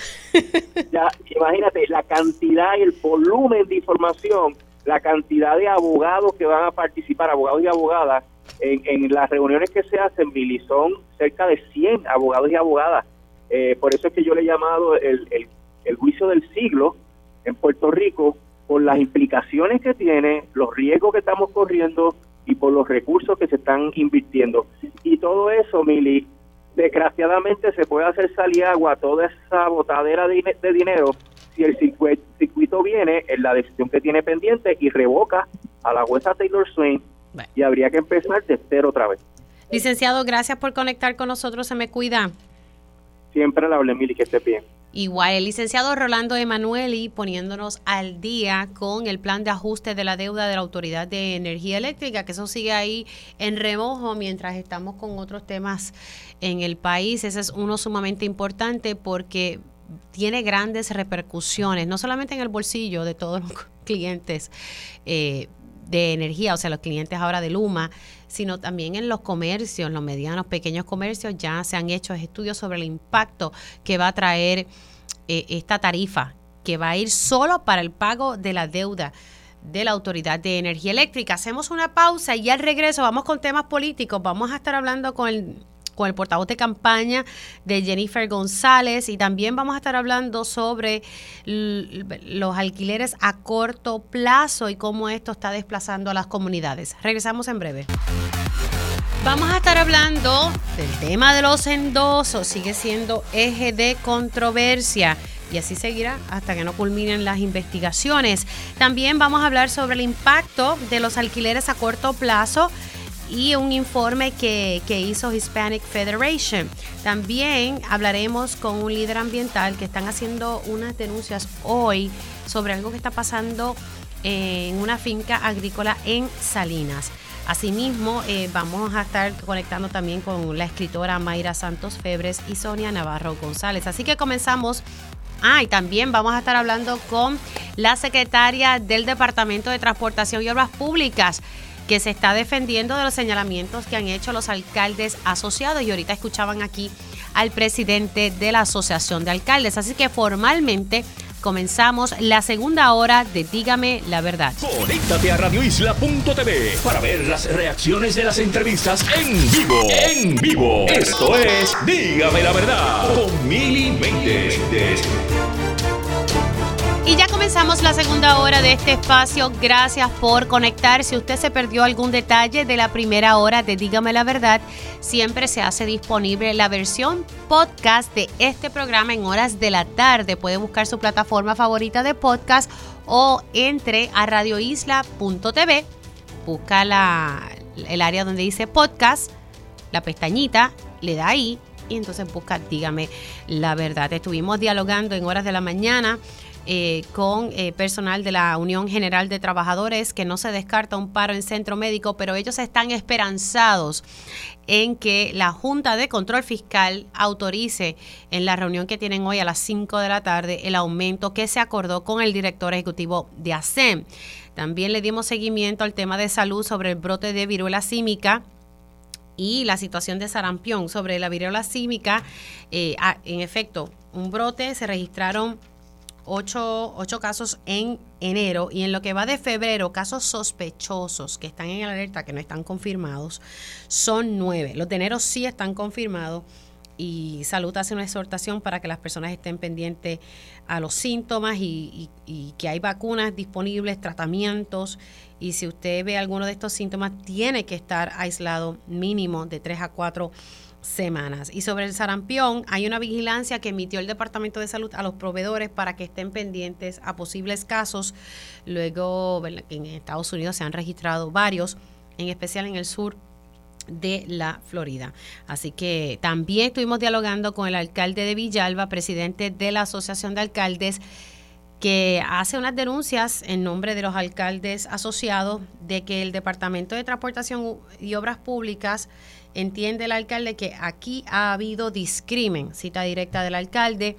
ya, imagínate la cantidad y el volumen de información, la cantidad de abogados que van a participar, abogados y abogadas en, las reuniones que se hacen, Billy, son cerca de 100 abogados y abogadas. Eh, por eso es que yo le he llamado el, el, juicio del siglo en Puerto Rico, por las implicaciones que tiene, los riesgos que estamos corriendo y por los recursos que se están invirtiendo. Y todo eso, Mili, desgraciadamente se puede hacer salir agua toda esa botadera de, de dinero si el circuito viene en la decisión que tiene pendiente y revoca a la jueza Taylor Swain y habría que empezar de cero otra vez. Licenciado, gracias por conectar con nosotros. Se me cuida. Siempre la hablé, Mili, que esté bien. Igual, el licenciado Rolando Emanueli poniéndonos al día con el plan de ajuste de la deuda de la Autoridad de Energía Eléctrica, que eso sigue ahí en remojo mientras estamos con otros temas en el país. Ese es uno sumamente importante porque tiene grandes repercusiones, no solamente en el bolsillo de todos los clientes, eh, de energía, o sea, los clientes ahora de Luma, sino también en los comercios, los medianos, pequeños comercios, ya se han hecho estudios sobre el impacto que va a traer eh, esta tarifa, que va a ir solo para el pago de la deuda de la Autoridad de Energía Eléctrica. Hacemos una pausa y al regreso vamos con temas políticos. Vamos a estar hablando con el con el portavoz de campaña de Jennifer González y también vamos a estar hablando sobre los alquileres a corto plazo y cómo esto está desplazando a las comunidades. Regresamos en breve. Vamos a estar hablando del tema de los endosos, sigue siendo eje de controversia y así seguirá hasta que no culminen las investigaciones. También vamos a hablar sobre el impacto de los alquileres a corto plazo y un informe que, hizo Hispanic Federation. También hablaremos con un líder ambiental que están haciendo unas denuncias hoy sobre algo que está pasando en una finca agrícola en Salinas. Asimismo, eh, vamos a estar conectando también con la escritora Mayra Santos Febres y Sonia Navarro González. Así que comenzamos Ah, y también vamos a estar hablando con la secretaria del Departamento de Transportación y Obras Públicas, que se está defendiendo de los señalamientos que han hecho los alcaldes asociados y ahorita escuchaban aquí al presidente de la Asociación de Alcaldes. Así que formalmente comenzamos la segunda hora de Dígame la Verdad. Conéctate a radioisla.tv para ver las reacciones de las entrevistas en vivo. En vivo. Esto es Dígame la Verdad con Mili Méndez. Comenzamos la segunda hora de este espacio. Gracias por conectar. Si usted se perdió algún detalle de la primera hora de Dígame la Verdad, siempre se hace disponible la versión podcast de este programa en horas de la tarde. Puede buscar su plataforma favorita de podcast o entre a radioisla.tv, busca la, el área donde dice podcast, la pestañita, le da ahí y entonces busca Dígame la Verdad. Estuvimos dialogando en horas de la mañana eh, con eh, personal de la Unión General de Trabajadores, que no se descarta un paro en centro médico, pero ellos están esperanzados en que la Junta de Control Fiscal autorice en la reunión que tienen hoy a las 5 de la tarde el aumento que se acordó con el director ejecutivo de ASEM. También le dimos seguimiento al tema de salud sobre el brote de viruela símica y la situación de sarampión. Sobre la viruela símica, eh, en efecto, un brote, se registraron ocho, casos en enero y en lo que va de febrero, casos sospechosos que están en alerta, que no están confirmados, son nueve. Los de enero sí están confirmados y Salud hace una exhortación para que las personas estén pendientes a los síntomas y, que hay vacunas disponibles, tratamientos y si usted ve alguno de estos síntomas tiene que estar aislado mínimo de tres a cuatro semanas. Y sobre el sarampión, hay una vigilancia que emitió el Departamento de Salud a los proveedores para que estén pendientes a posibles casos. Luego, en Estados Unidos se han registrado varios, en especial en el sur de la Florida. Así que también estuvimos dialogando con el alcalde de Villalba, presidente de la Asociación de Alcaldes, que hace unas denuncias en nombre de los alcaldes asociados de que el Departamento de Transportación y Obras Públicas entiende el alcalde que aquí ha habido discrimen, cita directa del alcalde,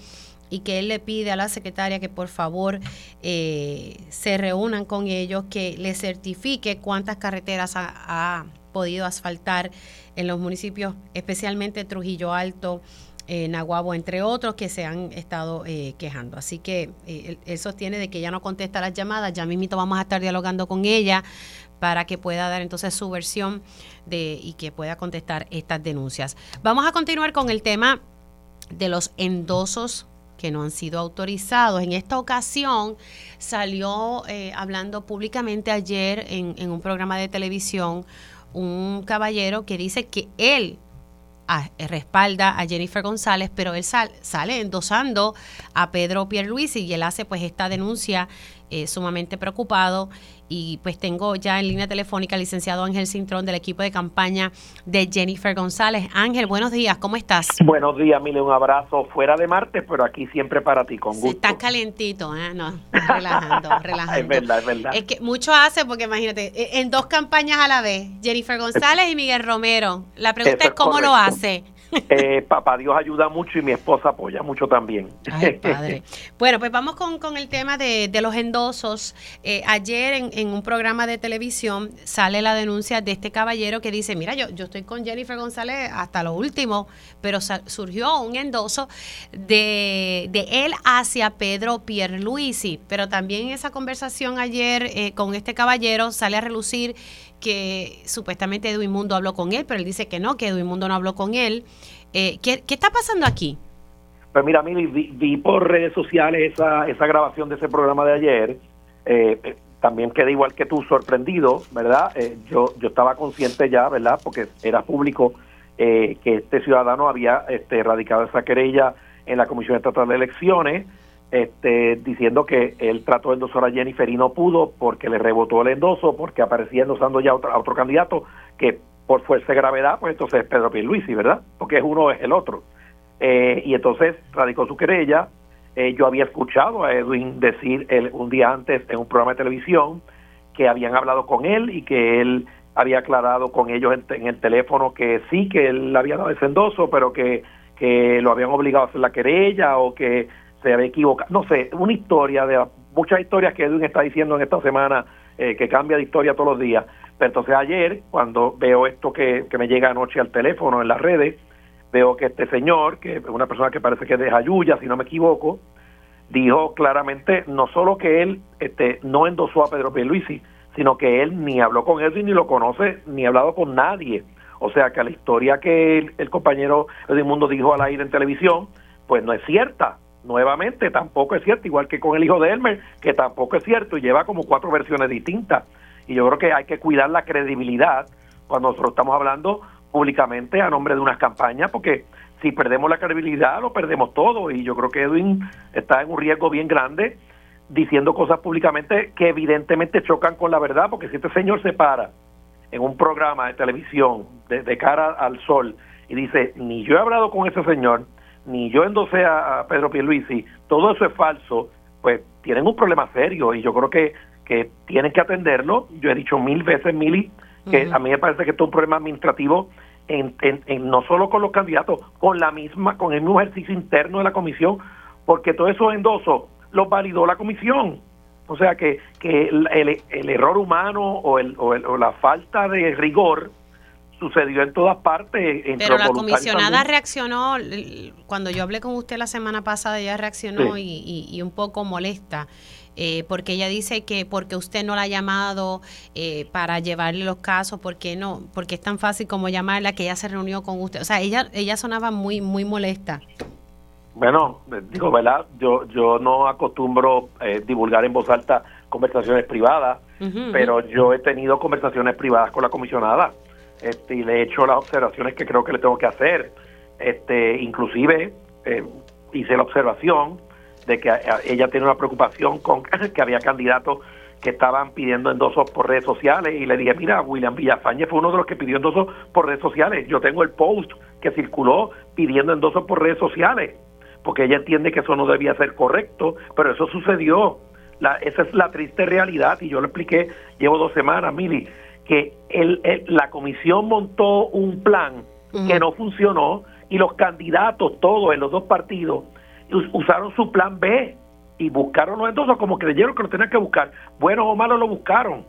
y que él le pide a la secretaria que por favor eh, se reúnan con ellos, que le certifique cuántas carreteras ha podido asfaltar en los municipios, especialmente Trujillo Alto, eh, Naguabo, entre otros, que se han estado eh, quejando. Así que eh, él, sostiene de que ya no contesta las llamadas, ya mismito vamos a estar dialogando con ella para que pueda dar entonces su versión de, y que pueda contestar estas denuncias. Vamos a continuar con el tema de los endosos que no han sido autorizados. En esta ocasión salió hablando públicamente ayer en, un programa de televisión un caballero que dice que él ah, respalda a Jennifer González, pero él sale endosando a Pedro Pierluisi y él hace pues esta denuncia eh, sumamente preocupado y pues tengo ya en línea telefónica al licenciado Ángel Cintrón del equipo de campaña de Jennifer González. Ángel, buenos días, ¿cómo estás? Buenos días, Mile, un abrazo fuera de Marte, pero aquí siempre para ti, con gusto. Está calentito, ¿eh? No, relajando, relajando. es verdad, es verdad. Es que mucho hace porque imagínate, e, en dos campañas a la vez, Jennifer González y Miguel Romero. La pregunta es, cómo lo hace. Eh, papá Dios ayuda mucho y mi esposa apoya mucho también. Ay, padre. Bueno, pues vamos con, con el tema de, de los endosos. Eh, ayer en, en, un programa de televisión sale la denuncia de este caballero que dice, mira, yo, yo estoy con Jennifer González hasta lo último, pero surgió un endoso de, de él hacia Pedro Pierluisi. Pero también en esa conversación ayer eh, con este caballero sale a relucir que supuestamente Edwin Mundo habló con él, pero él dice que no, que Edwin Mundo no habló con él. Eh, ¿qué, está pasando aquí? Pues mira, Mili, vi, por redes sociales esa, esa grabación de ese programa de ayer. Eh, eh, también quedé igual que tú, sorprendido, ¿verdad? yo, yo estaba consciente ya, ¿verdad? Porque era público que este ciudadano había este, radicado esa querella en la Comisión Estatal de Elecciones este, diciendo que él trató de endosar a Jennifer y no pudo porque le rebotó el endoso, porque aparecía endosando ya a otro, candidato que por fuerza de gravedad, pues entonces es Pedro Pierluisi, ¿verdad? Porque es uno es el otro. Eh, y entonces radicó su querella. Eh, yo había escuchado a Edwin decir el, un día antes en un programa de televisión que habían hablado con él y que él había aclarado con ellos en, el teléfono que sí, que él había dado ese endoso, pero que, que lo habían obligado a hacer la querella o que se había equivocado, no sé, una historia de muchas historias que Edwin está diciendo en esta semana, eh, que cambia de historia todos los días. Pero entonces ayer, cuando veo esto que, que me llega anoche al teléfono en las redes, veo que este señor, que es una persona que parece que es de Jayuya, si no me equivoco, dijo claramente no solo que él este, no endosó a Pedro Pierluisi, sino que él ni habló con Edwin, ni lo conoce, ni ha hablado con nadie. O sea que la historia que el, el compañero Edwin Mundo dijo al aire en televisión, pues no es cierta nuevamente tampoco es cierto, igual que con el hijo de Elmer, que tampoco es cierto y lleva como cuatro versiones distintas. Y yo creo que hay que cuidar la credibilidad cuando nosotros estamos hablando públicamente a nombre de unas campañas, porque si perdemos la credibilidad lo perdemos todo. Y yo creo que Edwin está en un riesgo bien grande diciendo cosas públicamente que evidentemente chocan con la verdad, porque si este señor se para en un programa de televisión de, de cara al sol y dice, ni yo he hablado con ese señor, ni yo endosé a, Pedro Pierluisi, todo eso es falso, pues tienen un problema serio y yo creo que, que tienen que atenderlo. Yo he dicho mil veces, Mili, que a mí me parece que esto es un problema administrativo en, en, no solo con los candidatos, con la misma, con el mismo ejercicio interno de la comisión, porque todos esos endosos los validó la comisión. O sea que, que el, el, error humano o, el, o, o la falta de rigor sucedió en todas partes. Pero la comisionada reaccionó, cuando yo hablé con usted la semana pasada, ella reaccionó y, un poco molesta. Eh, porque ella dice que porque usted no la ha llamado eh, para llevarle los casos, porque no, porque es tan fácil como llamarla que ella se reunió con usted. O sea, ella ella sonaba muy muy molesta. Bueno, digo, ¿verdad? Yo yo no acostumbro eh, divulgar en voz alta conversaciones privadas, pero yo he tenido conversaciones privadas con la comisionada este, y le he hecho las observaciones que creo que le tengo que hacer. Este, inclusive eh, hice la observación de que ella tiene una preocupación con que había candidatos que estaban pidiendo endosos por redes sociales y le dije, mira, William Villafañe fue uno de los que pidió endosos por redes sociales. Yo tengo el post que circuló pidiendo endosos por redes sociales, porque ella entiende que eso no debía ser correcto, pero eso sucedió. La, esa es la triste realidad y yo le expliqué, llevo dos semanas, Mili, que el, la comisión montó un plan que no funcionó y los candidatos, todos en los dos partidos, usaron su plan B y buscaron los endosos como creyeron que lo tenían que buscar. Buenos o malos lo buscaron.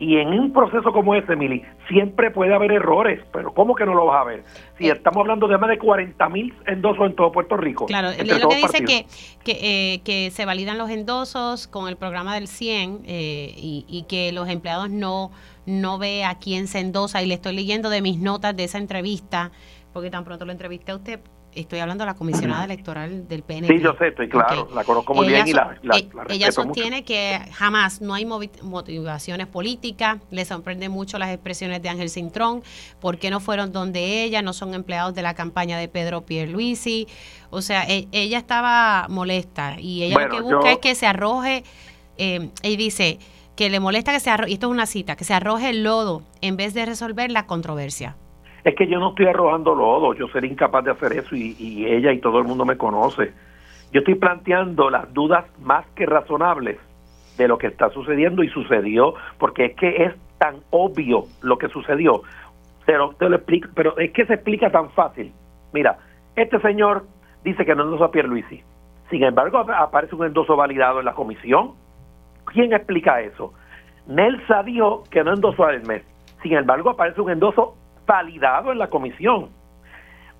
Y en un proceso como ese, Mili, siempre puede haber errores, pero ¿cómo que no lo vas a ver? Si eh. estamos hablando de más de 40 mil endosos en todo Puerto Rico. Claro, lo que dice que, que, eh, que, se validan los endosos con el programa del 100 eh, y, y que los empleados no no ve a quién se endosa y le estoy leyendo de mis notas de esa entrevista, porque tan pronto lo entrevisté a usted, estoy hablando de la comisionada electoral del PNP. Sí, yo sé, estoy claro, la conozco muy bien y la, e Ella sostiene que jamás no hay motivaciones políticas, le sorprende mucho las expresiones de Ángel Cintrón, por qué no fueron donde ella, no son empleados de la campaña de Pedro Pierluisi, o sea, e ella estaba molesta y ella lo que busca es que se arroje, eh, y dice que le molesta que se arroje, y esto es una cita, que se arroje el lodo en vez de resolver la controversia. Es que yo no estoy arrojando lodo, yo sería incapaz de hacer eso y, ella y todo el mundo me conoce. Yo estoy planteando las dudas más que razonables de lo que está sucediendo y sucedió, porque es que es tan obvio lo que sucedió. Pero te lo explico, pero es que se explica tan fácil. Mira, este señor dice que no endosó a Pierluisi. Sin embargo, aparece un endoso validado en la comisión ¿Quién explica eso? Nelsa dijo que no endosó a Hermes. Sin embargo, aparece un endoso validado en la comisión.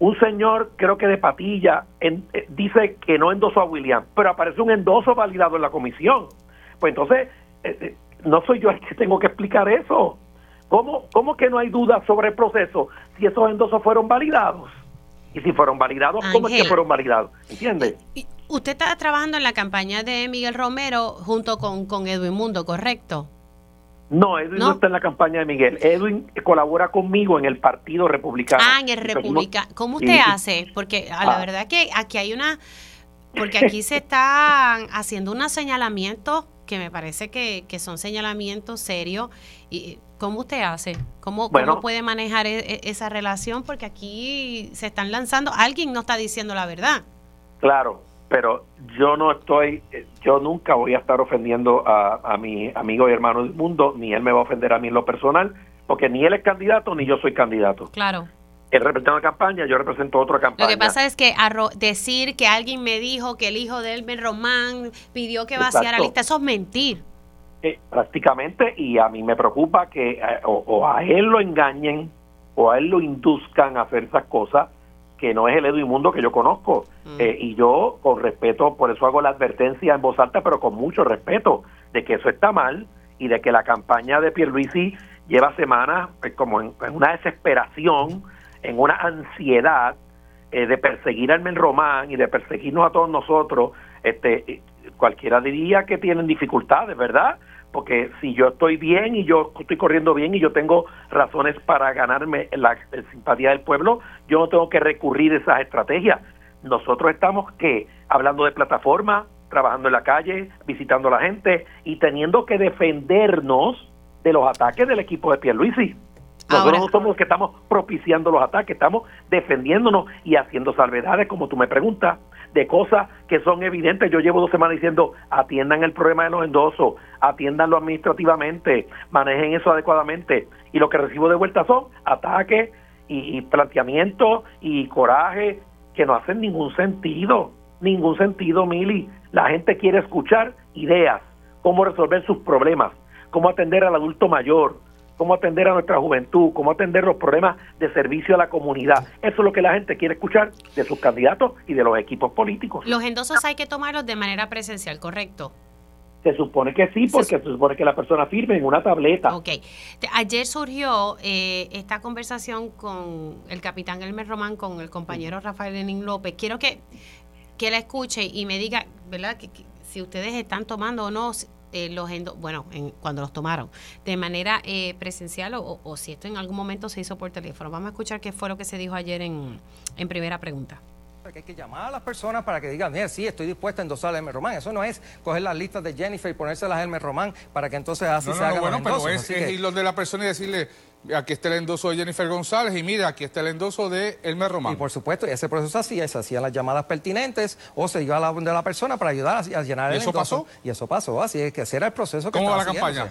Un señor, creo que de Patilla, eh, dice que no endosó a William, pero aparece un endoso validado en la comisión. Pues entonces, eh, eh, no soy yo el que tengo que explicar eso. ¿Cómo, ¿Cómo que no hay duda sobre el proceso si esos endosos fueron validados? Y si fueron validados, ¿cómo es que fueron validados? ¿Entiendes? Usted está trabajando en la campaña de Miguel Romero junto con, con Edwin Mundo, ¿correcto? No, Edwin no. está en la campaña de Miguel. Edwin colabora conmigo en el Partido Republicano. Ah, en el Republicano. ¿Cómo usted hace? Porque a la ah. verdad que aquí hay una... Porque aquí se están haciendo unos señalamientos que me parece que, que son señalamientos serios. y ¿Cómo usted hace? ¿Cómo, ¿Cómo puede manejar e, e, esa relación? Porque aquí se están lanzando, alguien no está diciendo la verdad. Claro, pero yo no estoy, yo nunca voy a estar ofendiendo a, a mi amigo y hermano del mundo, ni él me va a ofender a mí en lo personal, porque ni él es candidato ni yo soy candidato. Claro. Él representa una campaña, yo represento otra campaña. Lo que pasa es que decir que alguien me dijo que el hijo de Elmer Román pidió que vaciara la lista, eso es mentir. Eh, prácticamente, y a mí me preocupa que eh, o, a él lo engañen o a él lo induzcan a hacer esas cosas que no es el Edwin Mundo que yo conozco. Mm. Eh, y yo, con respeto, por eso hago la advertencia en voz alta, pero con mucho respeto, de que eso está mal y de que la campaña de Pierluisi lleva semanas pues, como en, una desesperación, en una ansiedad eh, de perseguir al Men Román y de perseguirnos a todos nosotros. Este, cualquiera diría que tienen dificultades, ¿verdad? Porque si yo estoy bien y yo estoy corriendo bien y yo tengo razones para ganarme la, simpatía del pueblo, yo no tengo que recurrir a esas estrategias. Nosotros estamos que hablando de plataforma, trabajando en la calle, visitando a la gente y teniendo que defendernos de los ataques del equipo de Pierluisi. Nosotros no somos los que estamos propiciando los ataques, estamos defendiéndonos y haciendo salvedades, como tú me preguntas, de cosas que son evidentes. Yo llevo dos semanas diciendo, atiendan el problema de los endosos, atiéndanlo administrativamente, manejen eso adecuadamente. Y lo que recibo de vuelta son ataques y, y planteamientos y coraje que no hacen ningún sentido, ningún sentido, Mili. La gente quiere escuchar ideas, cómo resolver sus problemas, cómo atender al adulto mayor, cómo atender a nuestra juventud, cómo atender los problemas de servicio a la comunidad. Eso es lo que la gente quiere escuchar de sus candidatos y de los equipos políticos. Los endosos hay que tomarlos de manera presencial, ¿correcto? Se supone que sí, porque se, supone que la persona firme en una tableta. Ok. Ayer surgió eh, esta conversación con el capitán Elmer Román, con el compañero Rafael Lenín López. Quiero que, que la escuche y me diga, ¿verdad? Que, si ustedes están tomando o no eh, los bueno, cuando los tomaron, de manera eh, presencial o, si esto en algún momento se hizo por teléfono. Vamos a escuchar qué fue lo que se dijo ayer en, en primera pregunta que hay que llamar a las personas para que digan, mira, sí, estoy dispuesta a endosar a Hermes Román. Eso no es coger las listas de Jennifer y ponérselas a Hermes Román para que entonces así se hagan bueno, pero es, ir de la persona y decirle, aquí está el endoso de Jennifer González y mira, aquí está el endoso de Elmer Román. Y por supuesto, ese proceso así se hacían las llamadas pertinentes o se iba a la de la persona para ayudar a, llenar el ¿Y eso pasó? Y eso pasó, así es que ese era el proceso que ¿Cómo va la campaña?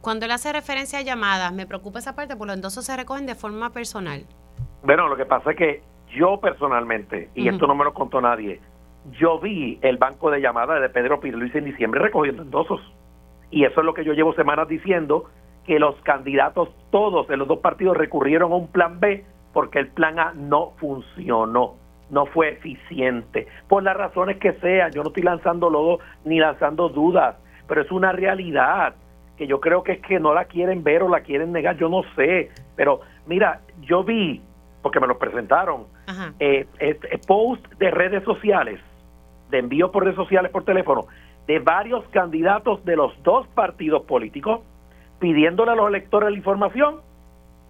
Cuando él hace referencia a llamadas, me preocupa esa parte, porque los endosos se recogen de forma personal. Bueno, lo que pasa es que yo personalmente, y esto no me lo contó nadie, yo vi el banco de llamadas de Pedro Luis en diciembre recogiendo endosos. Y eso es lo que yo llevo semanas diciendo, que los candidatos todos de los dos partidos recurrieron a un plan B porque el plan A no funcionó, no fue eficiente, por las razones que sean. Yo no estoy lanzando lodo ni lanzando dudas, pero es una realidad que yo creo que es que no la quieren ver o la quieren negar, yo no sé. Pero mira, yo vi, porque me lo presentaron, eh, post de redes sociales, de envío por redes sociales por teléfono, de varios candidatos de los dos partidos políticos pidiéndole a los electores la información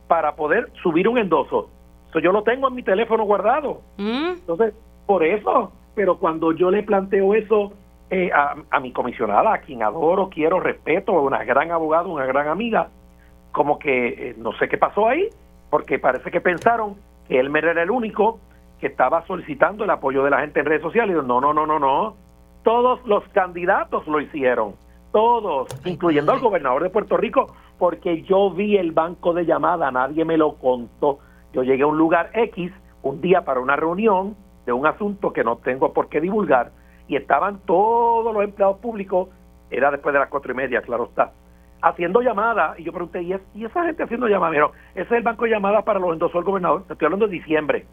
para poder subir un endoso. Eso yo lo tengo en mi teléfono guardado. Mm. Entonces, por eso, pero cuando yo le planteo eso eh, a, mi comisionada, a quien adoro, quiero, respeto, una gran abogada, una gran amiga, como que eh, no sé qué pasó ahí, porque parece que pensaron que él era el único que estaba solicitando el apoyo de la gente en redes sociales. Y no, no, no, no, no. Todos los candidatos lo hicieron todos, incluyendo al gobernador de Puerto Rico, porque yo vi el banco de llamada, nadie me lo contó. Yo llegué a un lugar X un día para una reunión de un asunto que no tengo por qué divulgar y estaban todos los empleados públicos, era después de las cuatro y media, claro está, haciendo llamadas. Y yo pregunté, ¿y, esa gente haciendo llamadas? ese es el banco de llamadas para los endosó el gobernador. Estoy hablando de diciembre.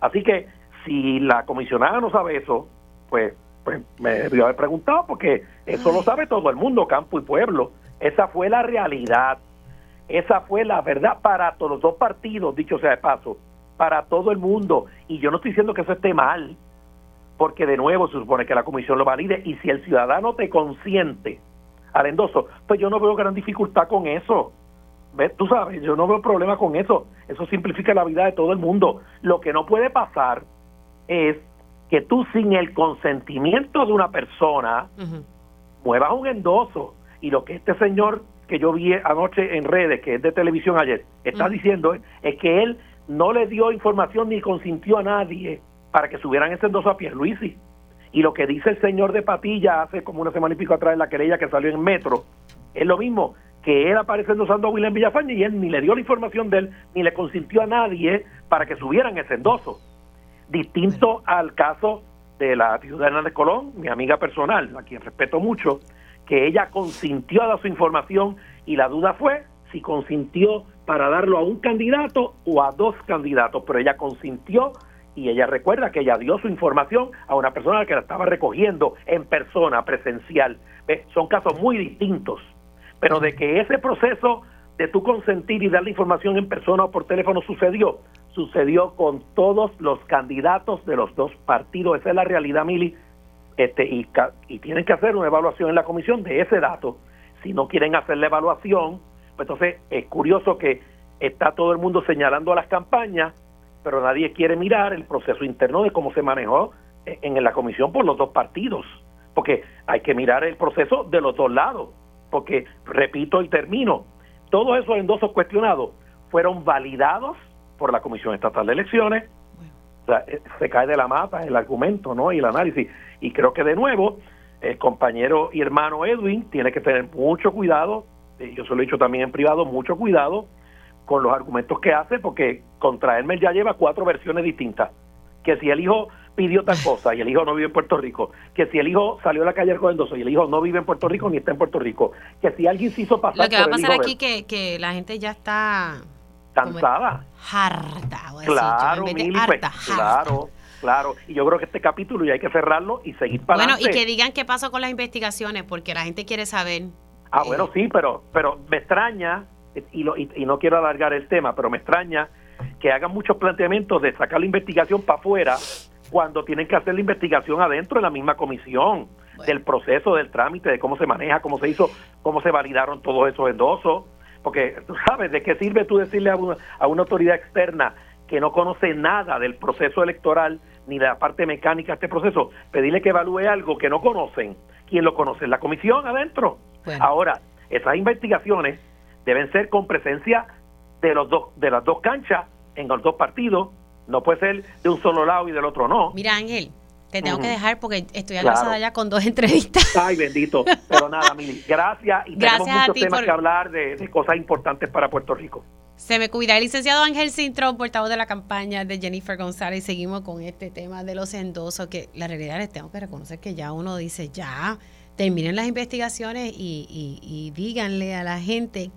Así que si la comisionada no sabe eso, pues pues me debió haber preguntado porque eso lo sabe todo el mundo, campo y pueblo. Esa fue la realidad. Esa fue la verdad para todos los dos partidos, dicho sea de paso, para todo el mundo. Y yo no estoy diciendo que eso esté mal, porque de nuevo se supone que la comisión lo valide y si el ciudadano te consiente al endoso, pues yo no veo gran dificultad con eso. ¿Ves? Tú sabes, yo no veo problema con eso. Eso simplifica la vida de todo el mundo. Lo que no puede pasar es que tú sin el consentimiento de una persona muevas un endoso. Y lo que este señor que yo vi anoche en redes, que es de televisión ayer, está diciendo es que él no le dio información ni consintió a nadie para que subieran ese endoso a Pierluisi. Y lo que dice el señor de Patilla hace como una semana y pico atrás en la querella que salió en Metro, es lo mismo, que él aparece endosando a William Villafañe y él ni le dio la información de él, ni le consintió a nadie para que subieran ese endoso distinto al caso de la ciudadana de Colón, mi amiga personal, a quien respeto mucho, que ella consintió a dar su información y la duda fue si consintió para darlo a un candidato o a dos candidatos, pero ella consintió y ella recuerda que ella dio su información a una persona que la estaba recogiendo en persona, presencial. Son casos muy distintos, pero de que ese proceso de tu consentir y dar la información en persona o por teléfono sucedió, sucedió con todos los candidatos de los dos partidos. Esa es la realidad, Mili. Este, y, y tienen que hacer una evaluación en la comisión de ese dato. Si no quieren hacer la evaluación, pues entonces es curioso que está todo el mundo señalando a las campañas, pero nadie quiere mirar el proceso interno de cómo se manejó en la comisión por los dos partidos. Porque hay que mirar el proceso de los dos lados. Porque, repito y termino, todos esos endosos cuestionados fueron validados por la Comisión Estatal de Elecciones, sea, eh, se cae de la mata el argumento ¿no? y el análisis. Y creo que de nuevo, el compañero y hermano Edwin tiene que tener mucho cuidado, yo se lo he dicho también en privado, mucho cuidado con los argumentos que hace, porque contra él ya lleva cuatro versiones distintas. Que si el hijo pidió tal cosa y el hijo no vive en Puerto Rico, que si el hijo salió a la calle Alcobendoso y el hijo no vive en Puerto Rico ni está en Puerto Rico, que si alguien se hizo pasar Lo que va a pasar aquí que, que la gente ya está cansada. Harta, claro, pues, claro, claro. Y yo creo que este capítulo ya hay que cerrarlo y seguir para Bueno, y que digan qué pasó con las investigaciones, porque la gente quiere saber. Ah, bueno, eh, sí, pero, pero me extraña, y, lo, y, no quiero alargar el tema, pero me extraña que hagan muchos planteamientos de sacar la investigación para afuera cuando tienen que hacer la investigación adentro de la misma comisión, del proceso, del trámite, de cómo se maneja, cómo se hizo, cómo se validaron todos esos endosos. Porque tú sabes de qué sirve tú decirle a una, a una autoridad externa que no conoce nada del proceso electoral ni de la parte mecánica de este proceso, pedirle que evalúe algo que no conocen. ¿Quién lo conoce? La comisión adentro. Ahora, esas investigaciones deben ser con presencia de los dos de las dos canchas en los dos partidos. No puede ser de un solo lado y del otro no. Mira, Ángel, te tengo que dejar porque estoy avanzada ya con dos entrevistas. Ay, bendito. Pero nada, Mili, gracias. Y tenemos muchos temas que hablar de, cosas importantes para Puerto Rico. Se me cuida. El licenciado Ángel Cintrón, portavoz de la campaña de Jennifer González. Seguimos con este tema de los endosos, que la realidad les tengo que reconocer que ya uno dice, ya, terminen las investigaciones y, y, y díganle a la gente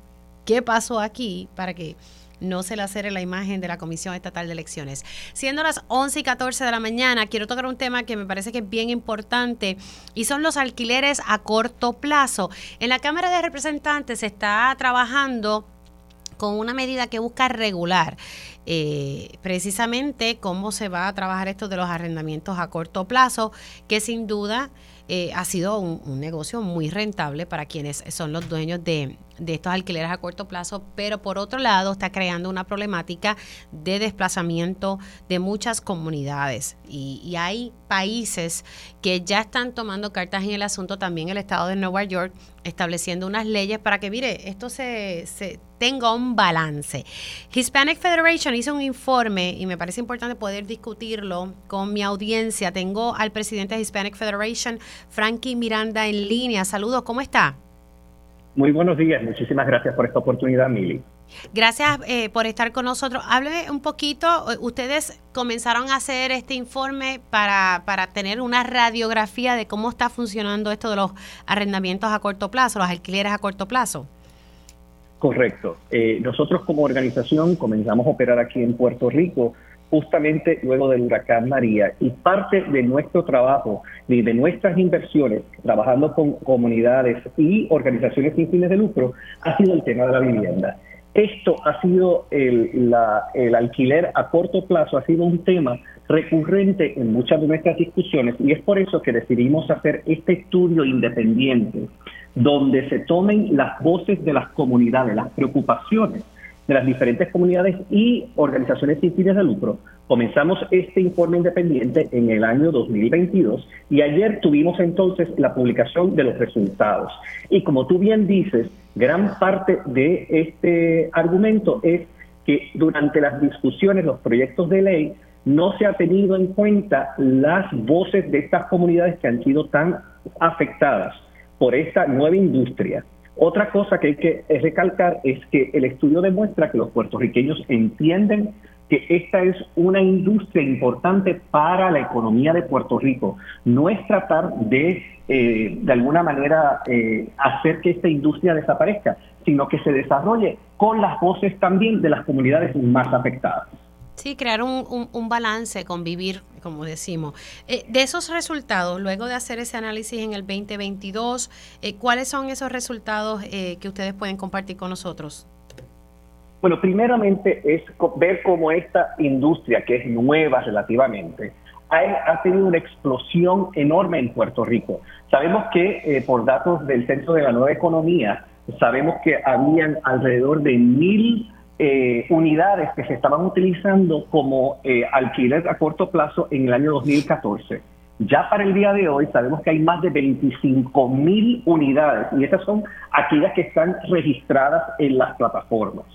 qué pasó aquí para que no se le acere la imagen de la Comisión Estatal de Elecciones. Siendo las 11 y 14 de la mañana, quiero tocar un tema que me parece que es bien importante y son los alquileres a corto plazo. En la Cámara de Representantes se está trabajando con una medida que busca regular eh, precisamente cómo se va a trabajar esto de los arrendamientos a corto plazo, que sin duda eh, ha sido un, negocio muy rentable para quienes son los dueños de, de estos alquileres a corto plazo, pero por otro lado está creando una problemática de desplazamiento de muchas comunidades. Y, hay países que ya están tomando cartas en el asunto, también el estado de Nueva York, estableciendo unas leyes para que, mire, esto se, tenga un balance. Hispanic Federation hizo un informe y me parece importante poder discutirlo con mi audiencia. Tengo al presidente de Hispanic Federation, Frankie Miranda, en línea. Saludos, ¿cómo está? Muy buenos días, muchísimas gracias por esta oportunidad, Mili. Gracias eh, por estar con nosotros. Hábleme un poquito, eh, ustedes comenzaron a hacer este informe para, para tener una radiografía de cómo está funcionando esto de los arrendamientos a corto plazo, los alquileres a corto plazo. Correcto. Eh, nosotros como organización comenzamos a operar aquí en Puerto Rico justamente luego del huracán María. Y parte de nuestro trabajo y de nuestras inversiones, trabajando con comunidades y organizaciones sin fines de lucro, ha sido el tema de la vivienda. Esto ha sido el, el alquiler a corto plazo, ha sido un tema recurrente en muchas de nuestras discusiones y es por eso que decidimos hacer este estudio independiente donde se tomen las voces de las comunidades, las preocupaciones de las diferentes comunidades y organizaciones sin fines de lucro. Comenzamos este informe independiente en el año 2022 y ayer tuvimos entonces la publicación de los resultados. Y como tú bien dices, gran parte de este argumento es que durante las discusiones, los proyectos de ley, no se ha tenido en cuenta las voces de estas comunidades que han sido tan afectadas por esta nueva industria otra cosa que hay que recalcar es que el estudio demuestra que los puertorriqueños entienden que esta es una industria importante para la economía de Puerto Rico. No es tratar de, eh, de alguna manera, eh, hacer que esta industria desaparezca, sino que se desarrolle con las voces también de las comunidades más afectadas. Sí, crear un, un, balance, convivir, como decimos. Eh, de esos resultados, luego de hacer ese análisis en el 2022, eh, ¿cuáles son esos resultados eh, que ustedes pueden compartir con nosotros? Bueno, primeramente es ver cómo esta industria, que es nueva relativamente, ha, ha tenido una explosión enorme en Puerto Rico. Sabemos que por datos del Centro de la Nueva Economía, sabemos que habían alrededor de mil eh, unidades que se estaban utilizando como eh, alquiler a corto plazo en el año 2014. Ya para el día de hoy sabemos que hay más de 25 mil unidades y esas son aquellas que están registradas en las plataformas.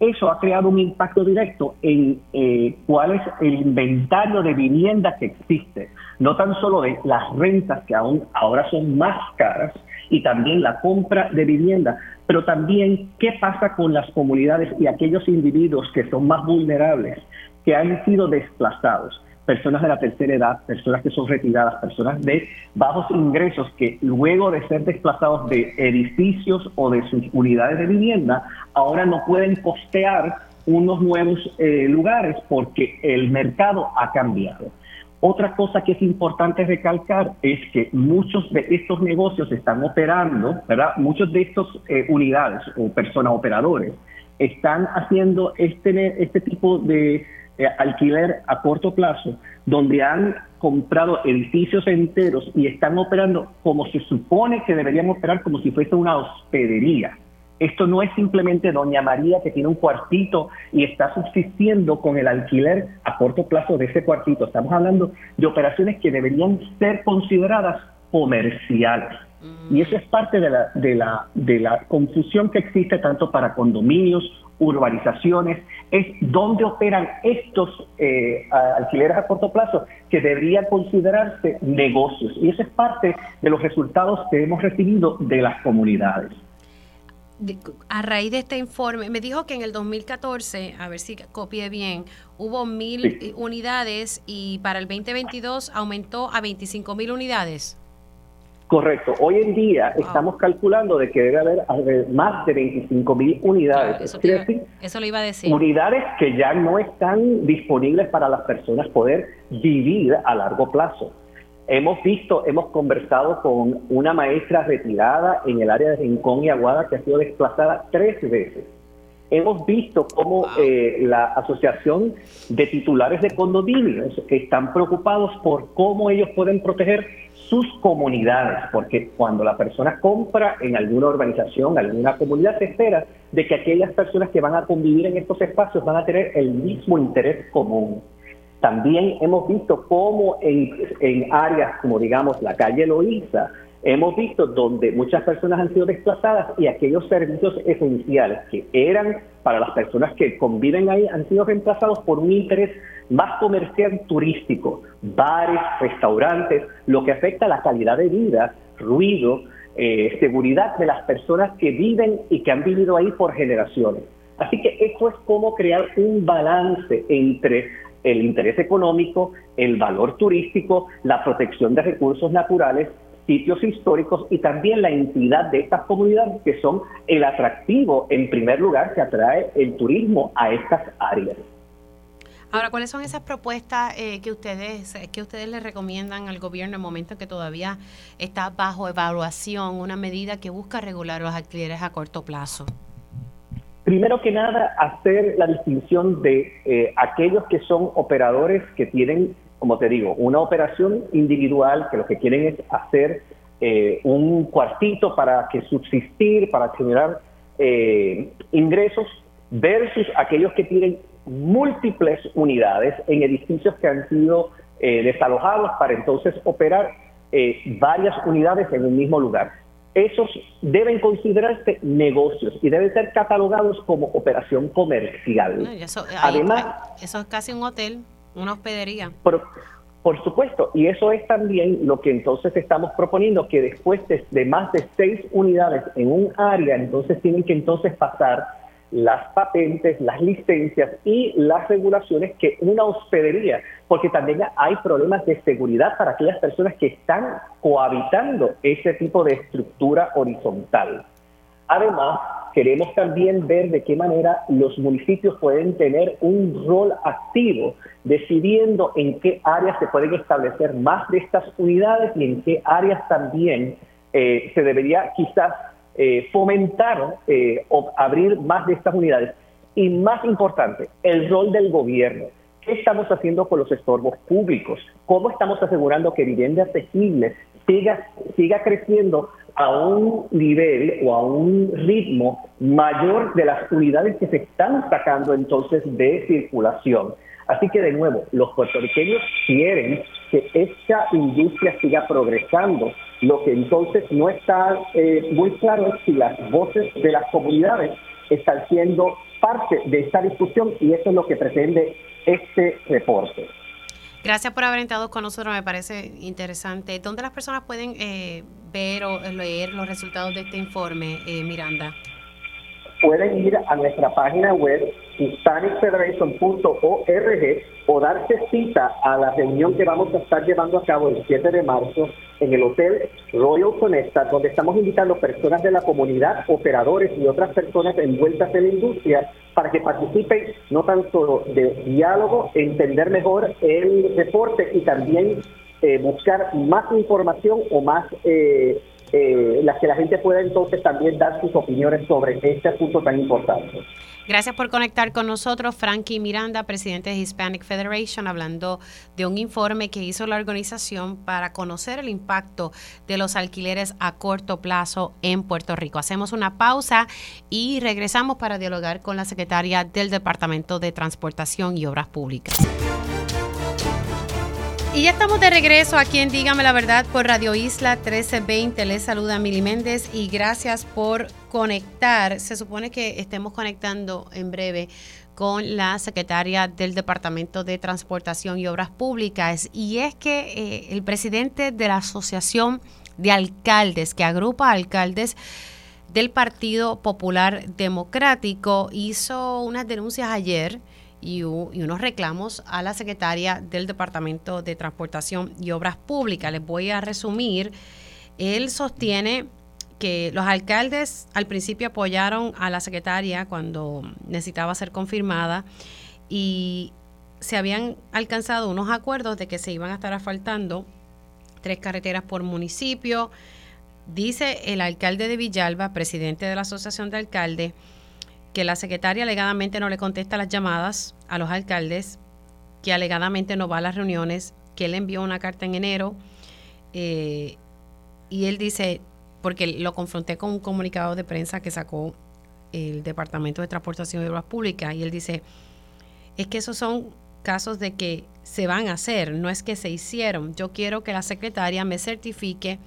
eso ha creado un impacto directo en eh, cuál es el inventario de vivienda que existe, no tan solo de las rentas que aún ahora son más caras y también la compra de vivienda, pero también qué pasa con las comunidades y aquellos individuos que son más vulnerables, que han sido desplazados personas de la tercera edad, personas que son retiradas, personas de bajos ingresos que luego de ser desplazados de edificios o de sus unidades de vivienda, ahora no pueden costear unos nuevos eh, lugares porque el mercado ha cambiado. Otra cosa que es importante recalcar es que muchos de estos negocios están operando, ¿verdad? Muchos de estas eh, unidades o personas operadores están haciendo este, este tipo de eh, alquiler a corto plazo, donde han comprado edificios enteros y están operando como se supone que deberían operar, como si fuese una hospedería. Esto no es simplemente Doña María que tiene un cuartito y está subsistiendo con el alquiler a corto plazo de ese cuartito. Estamos hablando de operaciones que deberían ser consideradas comerciales. Y eso es parte de la, de la, de la confusión que existe tanto para condominios urbanizaciones, es donde operan estos eh, alquileres a corto plazo que deberían considerarse negocios. Y eso es parte de los resultados que hemos recibido de las comunidades. A raíz de este informe, me dijo que en el 2014, a ver si copié bien, hubo mil unidades y para el 2022 aumentó a 25 mil unidades. Correcto. Hoy en día estamos calculando de que debe haber más de 25 mil unidades. eso, lo iba a decir. Unidades que ya no están disponibles para las personas poder vivir a largo plazo. Hemos visto, hemos conversado con una maestra retirada en el área de Rincón y Aguada que ha sido desplazada tres veces. Hemos visto cómo eh, la Asociación de Titulares de Condominios están preocupados por cómo ellos pueden proteger sus comunidades, porque cuando la persona compra en alguna organización, alguna comunidad, se espera de que aquellas personas que van a convivir en estos espacios van a tener el mismo interés común. También hemos visto cómo en, en áreas como digamos la calle Loíza, hemos visto donde muchas personas han sido desplazadas y aquellos servicios esenciales que eran para las personas que conviven ahí han sido reemplazados por un interés más comercial turístico, bares, restaurantes, lo que afecta a la calidad de vida, ruido, eh, seguridad de las personas que viven y que han vivido ahí por generaciones. Así que esto es como crear un balance entre el interés económico, el valor turístico, la protección de recursos naturales, sitios históricos y también la entidad de estas comunidades que son el atractivo en primer lugar que atrae el turismo a estas áreas. Ahora, ¿cuáles son esas propuestas eh, que ustedes que ustedes le recomiendan al gobierno en el momento en que todavía está bajo evaluación una medida que busca regular los alquileres a corto plazo? Primero que nada, hacer la distinción de eh, aquellos que son operadores que tienen, como te digo, una operación individual, que lo que quieren es hacer eh, un cuartito para que subsistir, para generar ingresos, versus aquellos que tienen múltiples unidades en edificios que han sido eh, desalojados para entonces operar eh, varias unidades en un mismo lugar. Esos deben considerarse negocios y deben ser catalogados como operación comercial. Además, eso es casi un hotel, una hospedería. Por, por supuesto, y eso es también lo que entonces estamos proponiendo, que después de más de seis unidades en un área, entonces tienen que entonces pasar las patentes, las licencias y las regulaciones que una hospedería, porque también hay problemas de seguridad para aquellas personas que están cohabitando ese tipo de estructura horizontal. Además, queremos también ver de qué manera los municipios pueden tener un rol activo, decidiendo en qué áreas se pueden establecer más de estas unidades y en qué áreas también eh, se debería quizás eh, fomentar eh, o abrir más de estas unidades. Y más importante, el rol del gobierno. ¿Qué estamos haciendo con los estorbos públicos? ¿Cómo estamos asegurando que vivienda asequible siga, siga creciendo a un nivel o a un ritmo mayor de las unidades que se están sacando entonces de circulación? Así que de nuevo, los puertorriqueños quieren que esta industria siga progresando. Lo que entonces no está eh, muy claro es si las voces de las comunidades están siendo parte de esta discusión y eso es lo que pretende este reporte. Gracias por haber entrado con nosotros, me parece interesante. ¿Dónde las personas pueden eh, ver o leer los resultados de este informe, eh, Miranda? Pueden ir a nuestra página web hispanicfederation.org o darse cita a la reunión que vamos a estar llevando a cabo el 7 de marzo en el Hotel Royal Conesta, donde estamos invitando personas de la comunidad, operadores y otras personas envueltas en la industria para que participen no tanto de diálogo, entender mejor el reporte y también eh, buscar más información o más eh, eh, las que la gente pueda entonces también dar sus opiniones sobre este asunto tan importante. Gracias por conectar con nosotros, Frankie Miranda, presidente de Hispanic Federation, hablando de un informe que hizo la organización para conocer el impacto de los alquileres a corto plazo en Puerto Rico. Hacemos una pausa y regresamos para dialogar con la secretaria del Departamento de Transportación y Obras Públicas. Y ya estamos de regreso aquí en Dígame la Verdad por Radio Isla 1320. Les saluda Mili Méndez y gracias por conectar. Se supone que estemos conectando en breve con la secretaria del Departamento de Transportación y Obras Públicas. Y es que eh, el presidente de la Asociación de Alcaldes, que agrupa alcaldes del Partido Popular Democrático, hizo unas denuncias ayer y, unos reclamos a la secretaria del Departamento de Transportación y Obras Públicas. Les voy a resumir. Él sostiene que los alcaldes al principio apoyaron a la secretaria cuando necesitaba ser confirmada y se habían alcanzado unos acuerdos de que se iban a estar asfaltando tres carreteras por municipio. Dice el alcalde de Villalba, presidente de la Asociación de Alcaldes, que la secretaria alegadamente no le contesta las llamadas a los alcaldes, que alegadamente no va a las reuniones, que él envió una carta en enero eh, y él dice, porque lo confronté con un comunicado de prensa que sacó el Departamento de Transportación y Obras Públicas y él dice, es que esos son casos de que se van a hacer, no es que se hicieron. Yo quiero que la secretaria me certifique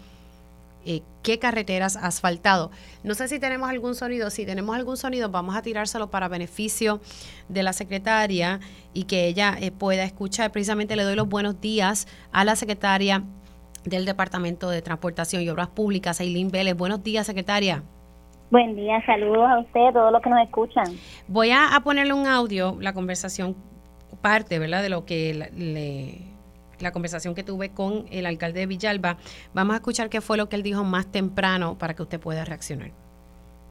eh, qué carreteras ha asfaltado. No sé si tenemos algún sonido. Si tenemos algún sonido, vamos a tirárselo para beneficio de la secretaria y que ella eh, pueda escuchar. Precisamente le doy los buenos días a la secretaria del Departamento de Transportación y Obras Públicas, Eileen Vélez. Buenos días, secretaria. Buen día, saludos a usted, a todos los que nos escuchan. Voy a, ponerle un audio, la conversación parte, ¿verdad?, de lo que le la conversación que tuve con el alcalde de Villalba. Vamos a escuchar qué fue lo que él dijo más temprano para que usted pueda reaccionar.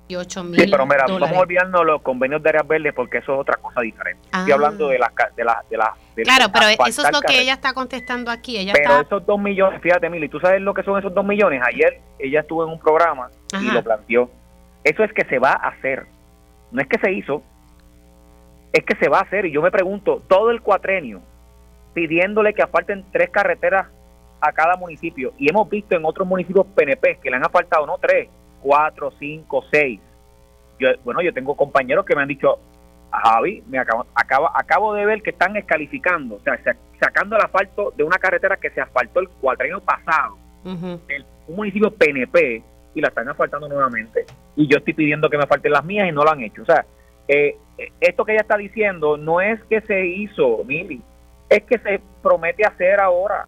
Y 8 mil sí, pero mira, vamos a olvidarnos los convenios de áreas verdes porque eso es otra cosa diferente. Estoy ah. hablando de las... De la, de la, claro, pero eso es lo que ella está contestando aquí. Ella pero esos dos millones, fíjate, Mili, ¿tú sabes lo que son esos dos millones? Ayer ella estuvo en un programa y lo planteó. Eso es que se va a hacer. No es que se hizo, es que se va a hacer. Y yo me pregunto, todo el cuatrenio, pidiéndole que aparten tres carreteras a cada municipio. Y hemos visto en otros municipios PNP que le han apartado no tres, cuatro, cinco, seis. Yo, bueno, yo tengo compañeros que me han dicho, Javi, me acabo, acabo, de ver que están descalificando, o sea, sacando el asfalto de una carretera que se asfaltó el cuatrienio pasado, un municipio PNP, y la están asfaltando nuevamente. Y yo estoy pidiendo que me falten las mías y no lo han hecho. O sea, eh, esto que ella está diciendo no es que se hizo, Mili, es que se promete hacer ahora.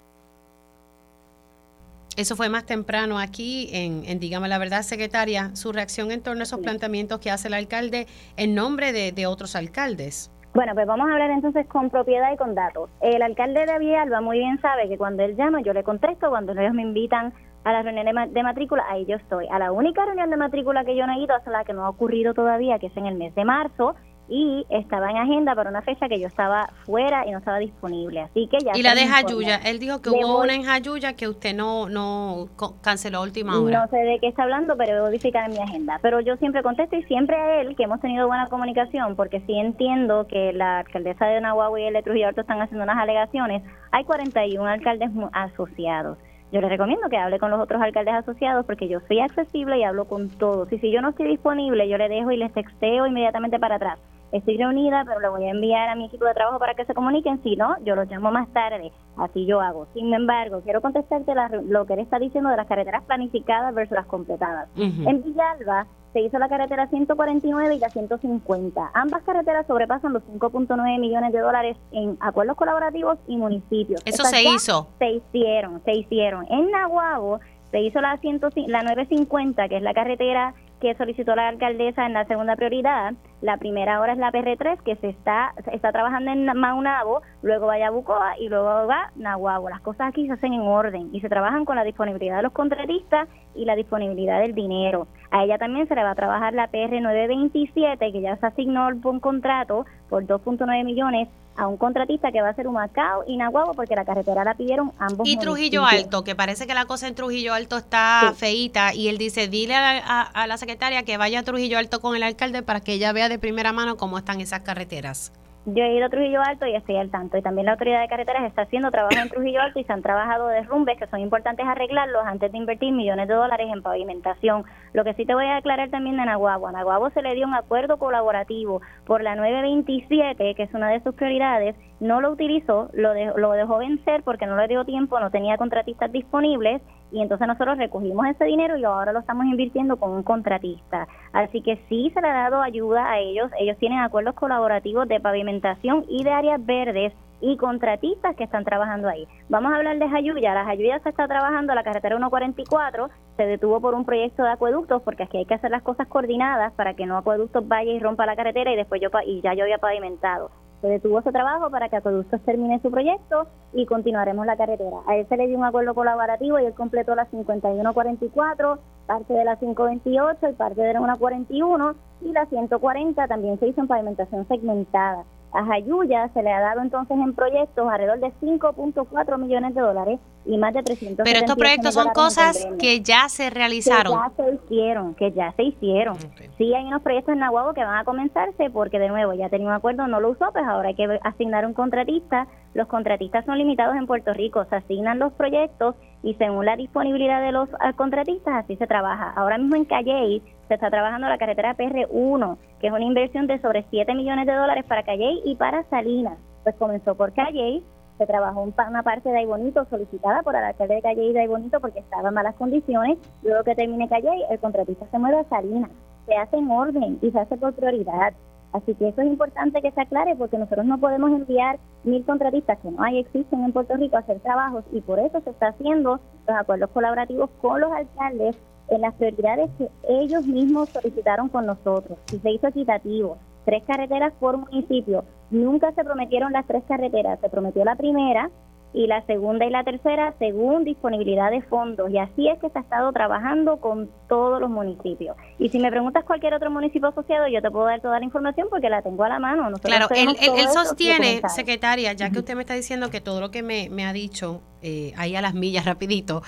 Eso fue más temprano aquí en, en Dígame la Verdad, secretaria, su reacción en torno a esos planteamientos que hace el alcalde en nombre de, otros alcaldes. Bueno, pues vamos a hablar entonces con propiedad y con datos. El alcalde de Villalba muy bien sabe que cuando él llama yo le contesto, cuando ellos me invitan a la reunión de, matrícula, ahí yo estoy. A la única reunión de matrícula que yo no he ido, hasta la que no ha ocurrido todavía, que es en el mes de marzo, y estaba en agenda para una fecha que yo estaba fuera y no estaba disponible. Así que ya. Y la de Jayuya, él dijo que hubo una en Jayuya que usted no no canceló a última hora. No sé de qué está hablando, pero a verificar en mi agenda. Pero yo siempre contesto y siempre a él, que hemos tenido buena comunicación, porque sí entiendo que la alcaldesa de Nahuatl y el de Trujillo están haciendo unas alegaciones. Hay 41 alcaldes asociados. Yo le recomiendo que hable con los otros alcaldes asociados porque yo soy accesible y hablo con todos. Y si yo no estoy disponible, yo le dejo y les texteo inmediatamente para atrás estoy reunida, pero le voy a enviar a mi equipo de trabajo para que se comuniquen. Si no, yo los llamo más tarde. Así yo hago. Sin embargo, quiero contestarte lo que él está diciendo de las carreteras planificadas versus las completadas. En Villalba se hizo la carretera 149 y la 150. Ambas carreteras sobrepasan los 5.9 millones de dólares en acuerdos colaborativos y municipios. Eso se hizo. Se hicieron, se hicieron. En Nahuabo se hizo la, 100, la 950, que es la carretera que solicitó la alcaldesa en la segunda prioridad. La primera ahora es la PR3 que se está está trabajando en Maunabo, luego va Yabucoa y luego va Nahuabo. Las cosas aquí se hacen en orden y se trabajan con la disponibilidad de los contratistas y la disponibilidad del dinero. A ella también se le va a trabajar la PR 927 que ya se asignó un contrato por 2.9 millones a un contratista que va a ser Humacao y Nahuabo porque la carretera la pidieron ambos. Y Trujillo Alto, que parece que la cosa en Trujillo Alto está feita y él dice, dile a la, secretaria que vaya a Trujillo Alto con el alcalde para que ella vea de primera mano cómo están esas carreteras. Yo he ido a Trujillo Alto y estoy al tanto. Y también la Autoridad de Carreteras está haciendo trabajo en Trujillo Alto y se han trabajado derrumbes que son importantes arreglarlos antes de invertir millones de dólares en pavimentación. Lo que sí te voy a aclarar también de Naguabo. A Naguabo se le dio un acuerdo colaborativo por la 927, que es una de sus prioridades. No lo utilizó, lo, lo dejó vencer porque no le dio tiempo, no tenía contratistas disponibles y entonces nosotros recogimos ese dinero y ahora lo estamos invirtiendo con un contratista. Así que sí se le ha dado ayuda a ellos. Ellos tienen acuerdos colaborativos de pavimentación y de áreas verdes y contratistas que están trabajando ahí. Vamos a hablar de Jayuya. La Jayuya se está trabajando, la carretera 144 se detuvo por un proyecto de acueductos porque aquí hay que hacer las cosas coordinadas para que no acueductos vaya y rompa la carretera y después yo y ya yo había pavimentado. Se detuvo su trabajo para que Acueductos termine su proyecto y continuaremos la carretera. A él se le dio un acuerdo colaborativo y él completó la 5144, parte de la 528 y parte de la 141 y la 140 también se hizo en pavimentación segmentada. A Jayuya se le ha dado entonces en proyectos alrededor de 5.4 millones de dólares y más de 300 Pero estos proyectos son cosas que ya se realizaron. Que ya se hicieron, que ya se hicieron. Sí hay unos proyectos en Nahuatl que van a comenzarse porque de nuevo ya tenía un acuerdo, no lo usó, pues ahora hay que asignar un contratista. Los contratistas son limitados en Puerto Rico, se asignan los proyectos y según la disponibilidad de los ah, contratistas así se trabaja. Ahora mismo en Calley se está trabajando la carretera PR1, que es una inversión de sobre 7 millones de dólares para Calley y para Salinas. Pues comenzó por Calley, se trabajó una parte de Aybonito solicitada por el alcalde de Calley y de Aybonito porque estaba en malas condiciones. Luego que termine Calley, el contratista se mueve a Salinas. Se hace en orden y se hace por prioridad. Así que eso es importante que se aclare porque nosotros no podemos enviar mil contratistas que no hay, existen en Puerto Rico a hacer trabajos y por eso se está haciendo los acuerdos colaborativos con los alcaldes en las prioridades que ellos mismos solicitaron con nosotros y se hizo equitativo. Tres carreteras por municipio. Nunca se prometieron las tres carreteras, se prometió la primera y la segunda y la tercera según disponibilidad de fondos. Y así es que se ha estado trabajando con todos los municipios. Y si me preguntas cualquier otro municipio asociado, yo te puedo dar toda la información porque la tengo a la mano. claro, él, sostiene, secretaria, ya que usted me está diciendo que todo lo que me, ha dicho, eh, ahí a las millas rapidito,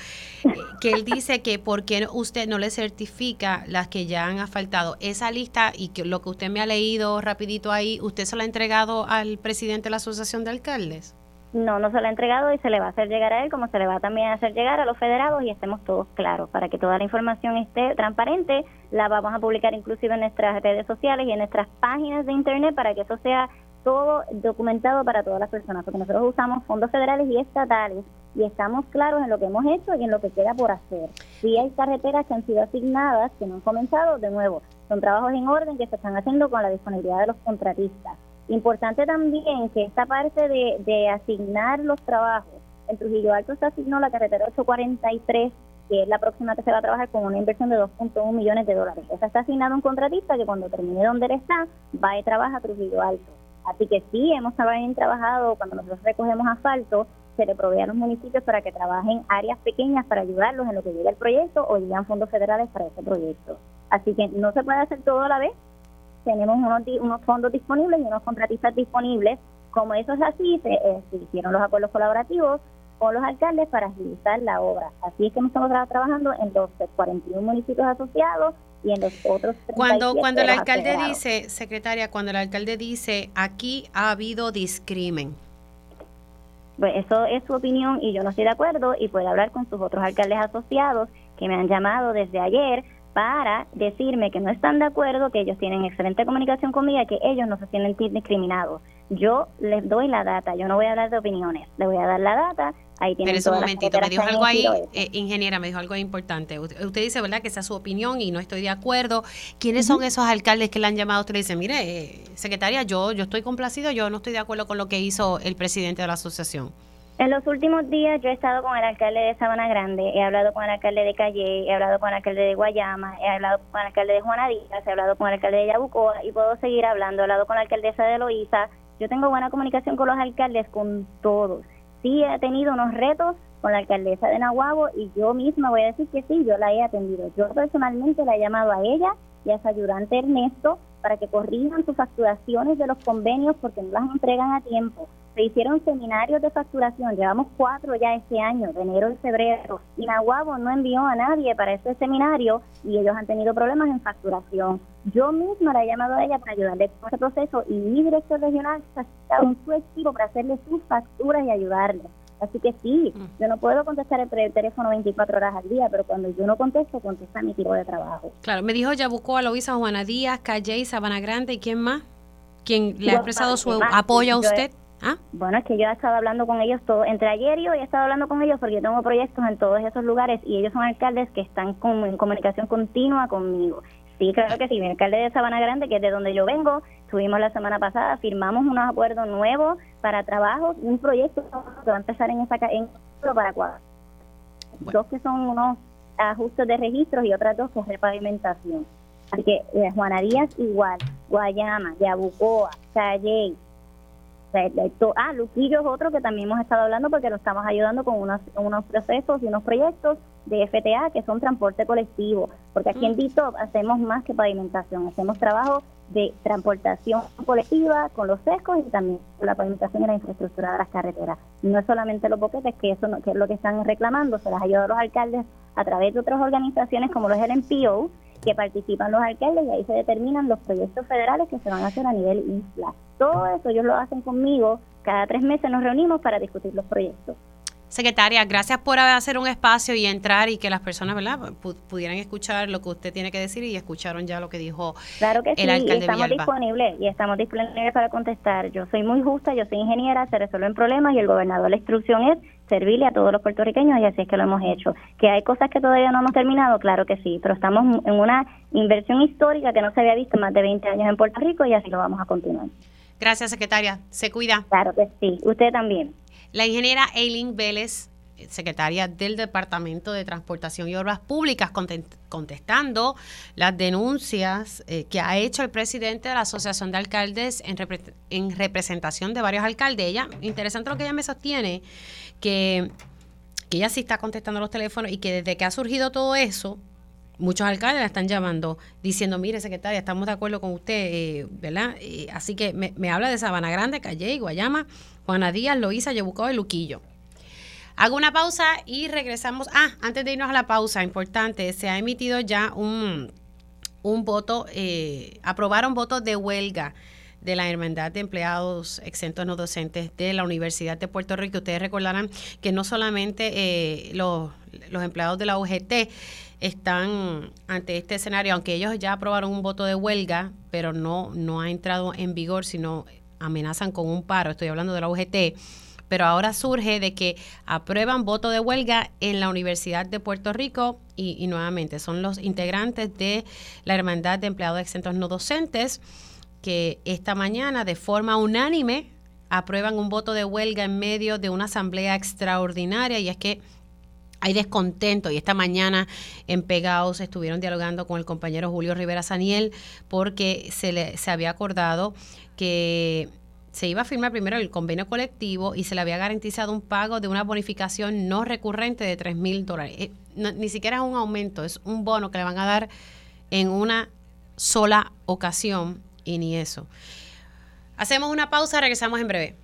eh, que él dice que porque usted no le certifica las que ya han asfaltado. Esa lista y que lo que usted me ha leído rapidito ahí, ¿usted se lo ha entregado al presidente de la Asociación de Alcaldes? No, no se lo ha entregado y se le va a hacer llegar a él como se le va también a hacer llegar a los federados y estemos todos claros para que toda la información esté transparente. La vamos a publicar inclusive en nuestras redes sociales y en nuestras páginas de internet para que eso sea todo documentado para todas las personas, porque nosotros usamos fondos federales y estatales y estamos claros en lo que hemos hecho y en lo que queda por hacer. Si hay carreteras que han sido asignadas, que no han comenzado, de nuevo, son trabajos en orden que se están haciendo con la disponibilidad de los contratistas Importante también que esta parte de, asignar los trabajos, en Trujillo Alto se asignó la carretera 843, que es la próxima que se va a trabajar con una inversión de 2.1 millones de dólares. Esa está asignada a un contratista que cuando termine donde él está, va y trabaja a Trujillo Alto. Así que sí, hemos trabajado, cuando nosotros recogemos asfalto, se le provee a los municipios para que trabajen áreas pequeñas para ayudarlos en lo que llega el proyecto o llegan fondos federales para ese proyecto. Así que no se puede hacer todo a la vez, tenemos unos, unos fondos disponibles y unos contratistas disponibles. Como eso es así, eh, se, hicieron los acuerdos colaborativos con los alcaldes para agilizar la obra. Así es que estamos trabajando en los 41 municipios asociados y en los otros cuando cuando el alcalde dice secretaria cuando el alcalde dice aquí ha habido discrimen pues eso es su opinión y yo no estoy de acuerdo y puede hablar con sus otros alcaldes asociados que me han llamado desde ayer para decirme que no están de acuerdo, que ellos tienen excelente comunicación conmigo y que ellos no se sienten discriminados. Yo les doy la data, yo no voy a hablar de opiniones, les voy a dar la data. Ahí tienen Pero un momentito, me dijo algo ahí, eh, ingeniera, me dijo algo importante. Usted, dice, ¿verdad?, que esa es su opinión y no estoy de acuerdo. ¿Quiénes son esos alcaldes que le han llamado? Usted le dice, mire, eh, secretaria, yo, yo estoy complacido, yo no estoy de acuerdo con lo que hizo el presidente de la asociación. En los últimos días yo he estado con el alcalde de Sabana Grande, he hablado con el alcalde de Calle, he hablado con el alcalde de Guayama, he hablado con el alcalde de Juana Díaz, he hablado con el alcalde de Yabucoa y puedo seguir hablando. He hablado con la alcaldesa de Loíza. Yo tengo buena comunicación con los alcaldes, con todos. Sí he tenido unos retos con la alcaldesa de Nahuabo y yo misma voy a decir que sí, yo la he atendido. Yo personalmente la he llamado a ella y a su ayudante Ernesto para que corrijan sus facturaciones de los convenios porque no las entregan a tiempo se hicieron seminarios de facturación, llevamos cuatro ya este año, de enero y febrero, y Nahuabo no envió a nadie para ese seminario y ellos han tenido problemas en facturación. Yo misma la he llamado a ella para ayudarle con ese proceso y mi director regional ha un su equipo para hacerle sus facturas y ayudarle. Así que sí, mm. yo no puedo contestar el teléfono 24 horas al día, pero cuando yo no contesto, contesta mi equipo de trabajo. Claro, me dijo Yabucoa, Luisa, Juana Díaz, Calle, Sabana Grande, ¿y quién más? ¿Quién le ha expresado su apoyo a usted? ¿Ah? Bueno, es que yo he estado hablando con ellos todo, entre ayer y hoy he estado hablando con ellos porque yo tengo proyectos en todos esos lugares y ellos son alcaldes que están en comunicación continua conmigo. Sí, claro que sí, mi alcalde de Sabana Grande, que es de donde yo vengo, estuvimos la semana pasada, firmamos unos acuerdos nuevos para trabajo, un proyecto que va a empezar en esa en para cuatro. Dos que son unos ajustes de registros y otras dos que es repavimentación. Así que eh, Juana Díaz igual, Guayama, Yabucoa, Calle, Ah, Luquillo es otro que también hemos estado hablando porque lo estamos ayudando con unos, unos procesos y unos proyectos de FTA que son transporte colectivo, porque aquí en DITOP hacemos más que pavimentación, hacemos trabajo de transportación colectiva con los secos y también con la pavimentación y la infraestructura de las carreteras. No es solamente los boquetes, que eso que es lo que están reclamando, se las ayuda a los alcaldes a través de otras organizaciones como los el MPO, que participan los alcaldes y ahí se determinan los proyectos federales que se van a hacer a nivel isla. Todo eso ellos lo hacen conmigo. Cada tres meses nos reunimos para discutir los proyectos. Secretaria, gracias por hacer un espacio y entrar y que las personas ¿verdad? pudieran escuchar lo que usted tiene que decir y escucharon ya lo que dijo claro que sí, y estamos disponibles y estamos disponibles para contestar. Yo soy muy justa, yo soy ingeniera, se resuelven problemas y el gobernador la instrucción es servirle a todos los puertorriqueños y así es que lo hemos hecho. Que hay cosas que todavía no hemos terminado, claro que sí, pero estamos en una inversión histórica que no se había visto más de 20 años en Puerto Rico y así lo vamos a continuar. Gracias, secretaria. Se cuida. Claro que sí. Usted también. La ingeniera Eileen Vélez, secretaria del Departamento de Transportación y Obras Públicas, contestando las denuncias eh, que ha hecho el presidente de la Asociación de Alcaldes en, en representación de varios alcaldes. Ella, interesante lo que ella me sostiene, que, que ella sí está contestando los teléfonos y que desde que ha surgido todo eso, muchos alcaldes la están llamando diciendo, mire secretaria, estamos de acuerdo con usted, eh, ¿verdad? Eh, así que me, me, habla de Sabana Grande, Calle, Guayama, Juana Díaz, Loíza, Yebucó y Luquillo. Hago una pausa y regresamos. Ah, antes de irnos a la pausa, importante, se ha emitido ya un, un voto, eh, aprobaron votos de huelga de la Hermandad de Empleados Exentos No Docentes de la Universidad de Puerto Rico. Ustedes recordarán que no solamente eh, los, los empleados de la UGT están ante este escenario, aunque ellos ya aprobaron un voto de huelga, pero no, no ha entrado en vigor, sino amenazan con un paro, estoy hablando de la UGT, pero ahora surge de que aprueban voto de huelga en la Universidad de Puerto Rico y, nuevamente son los integrantes de la Hermandad de Empleados Exentos No Docentes que esta mañana de forma unánime aprueban un voto de huelga en medio de una asamblea extraordinaria. Y es que hay descontento. Y esta mañana en Pegaos estuvieron dialogando con el compañero Julio Rivera Saniel porque se, le, se había acordado que se iba a firmar primero el convenio colectivo y se le había garantizado un pago de una bonificación no recurrente de 3 mil dólares. Eh, ni siquiera es un aumento, es un bono que le van a dar en una sola ocasión y ni eso. Hacemos una pausa, regresamos en breve.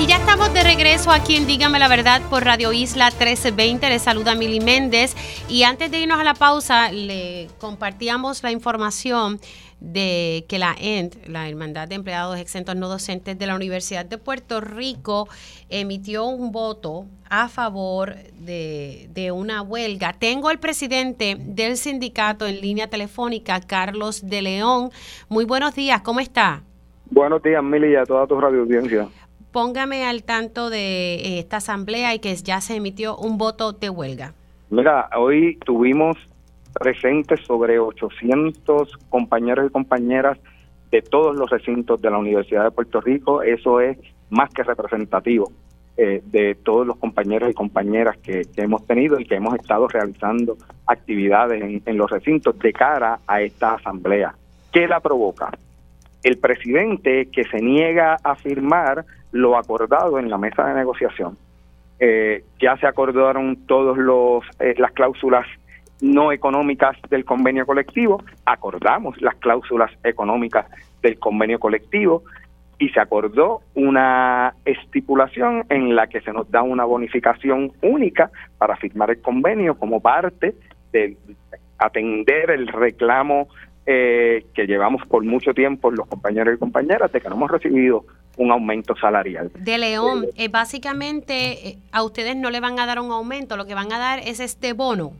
Y ya estamos de regreso aquí en Dígame la Verdad por Radio Isla 1320. Les saluda Mili Méndez. Y antes de irnos a la pausa, le compartíamos la información de que la ENT, la Hermandad de Empleados Exentos No Docentes de la Universidad de Puerto Rico, emitió un voto a favor de, de una huelga. Tengo al presidente del sindicato en línea telefónica, Carlos de León. Muy buenos días, ¿cómo está? Buenos días, Mili, y a toda tu radio audiencia. Póngame al tanto de eh, esta asamblea y que ya se emitió un voto de huelga. Mira, hoy tuvimos presentes sobre 800 compañeros y compañeras de todos los recintos de la Universidad de Puerto Rico. Eso es más que representativo eh, de todos los compañeros y compañeras que, hemos tenido y que hemos estado realizando actividades en, los recintos de cara a esta asamblea. ¿Qué la provoca? El presidente que se niega a firmar lo acordado en la mesa de negociación. Eh, ya se acordaron todos los eh, las cláusulas no económicas del convenio colectivo, acordamos las cláusulas económicas del convenio colectivo y se acordó una estipulación en la que se nos da una bonificación única para firmar el convenio como parte de atender el reclamo eh, que llevamos por mucho tiempo los compañeros y compañeras de que no hemos recibido un aumento salarial. De León, eh, básicamente eh, a ustedes no le van a dar un aumento, lo que van a dar es este bono.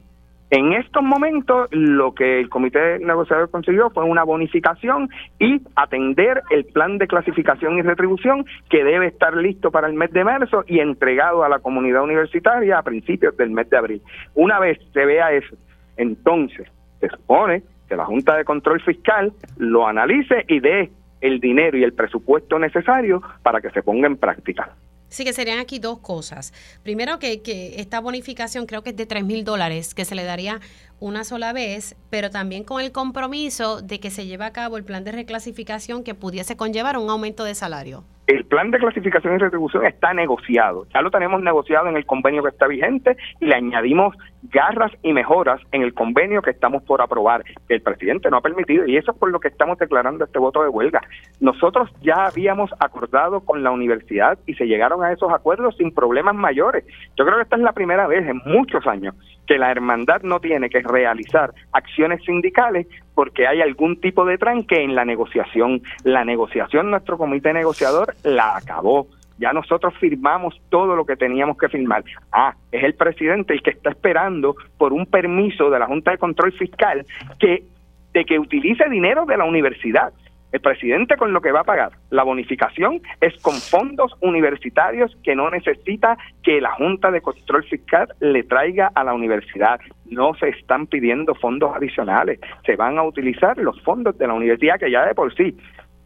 En estos momentos lo que el comité negociador consiguió fue una bonificación y atender el plan de clasificación y retribución que debe estar listo para el mes de marzo y entregado a la comunidad universitaria a principios del mes de abril. Una vez se vea eso, entonces se supone que la Junta de Control Fiscal lo analice y dé el dinero y el presupuesto necesario para que se ponga en práctica. Sí, que serían aquí dos cosas. Primero, que, que esta bonificación creo que es de 3 mil dólares, que se le daría una sola vez, pero también con el compromiso de que se lleve a cabo el plan de reclasificación que pudiese conllevar un aumento de salario. El plan de clasificación y retribución está negociado, ya lo tenemos negociado en el convenio que está vigente y le añadimos garras y mejoras en el convenio que estamos por aprobar, que el presidente no ha permitido y eso es por lo que estamos declarando este voto de huelga. Nosotros ya habíamos acordado con la universidad y se llegaron a esos acuerdos sin problemas mayores. Yo creo que esta es la primera vez en muchos años que la hermandad no tiene que realizar acciones sindicales porque hay algún tipo de tranque en la negociación. La negociación, nuestro comité negociador la acabó. Ya nosotros firmamos todo lo que teníamos que firmar. Ah, es el presidente el que está esperando por un permiso de la Junta de Control Fiscal que de que utilice dinero de la universidad. El presidente con lo que va a pagar la bonificación es con fondos universitarios que no necesita que la Junta de Control Fiscal le traiga a la universidad. No se están pidiendo fondos adicionales, se van a utilizar los fondos de la universidad que ya de por sí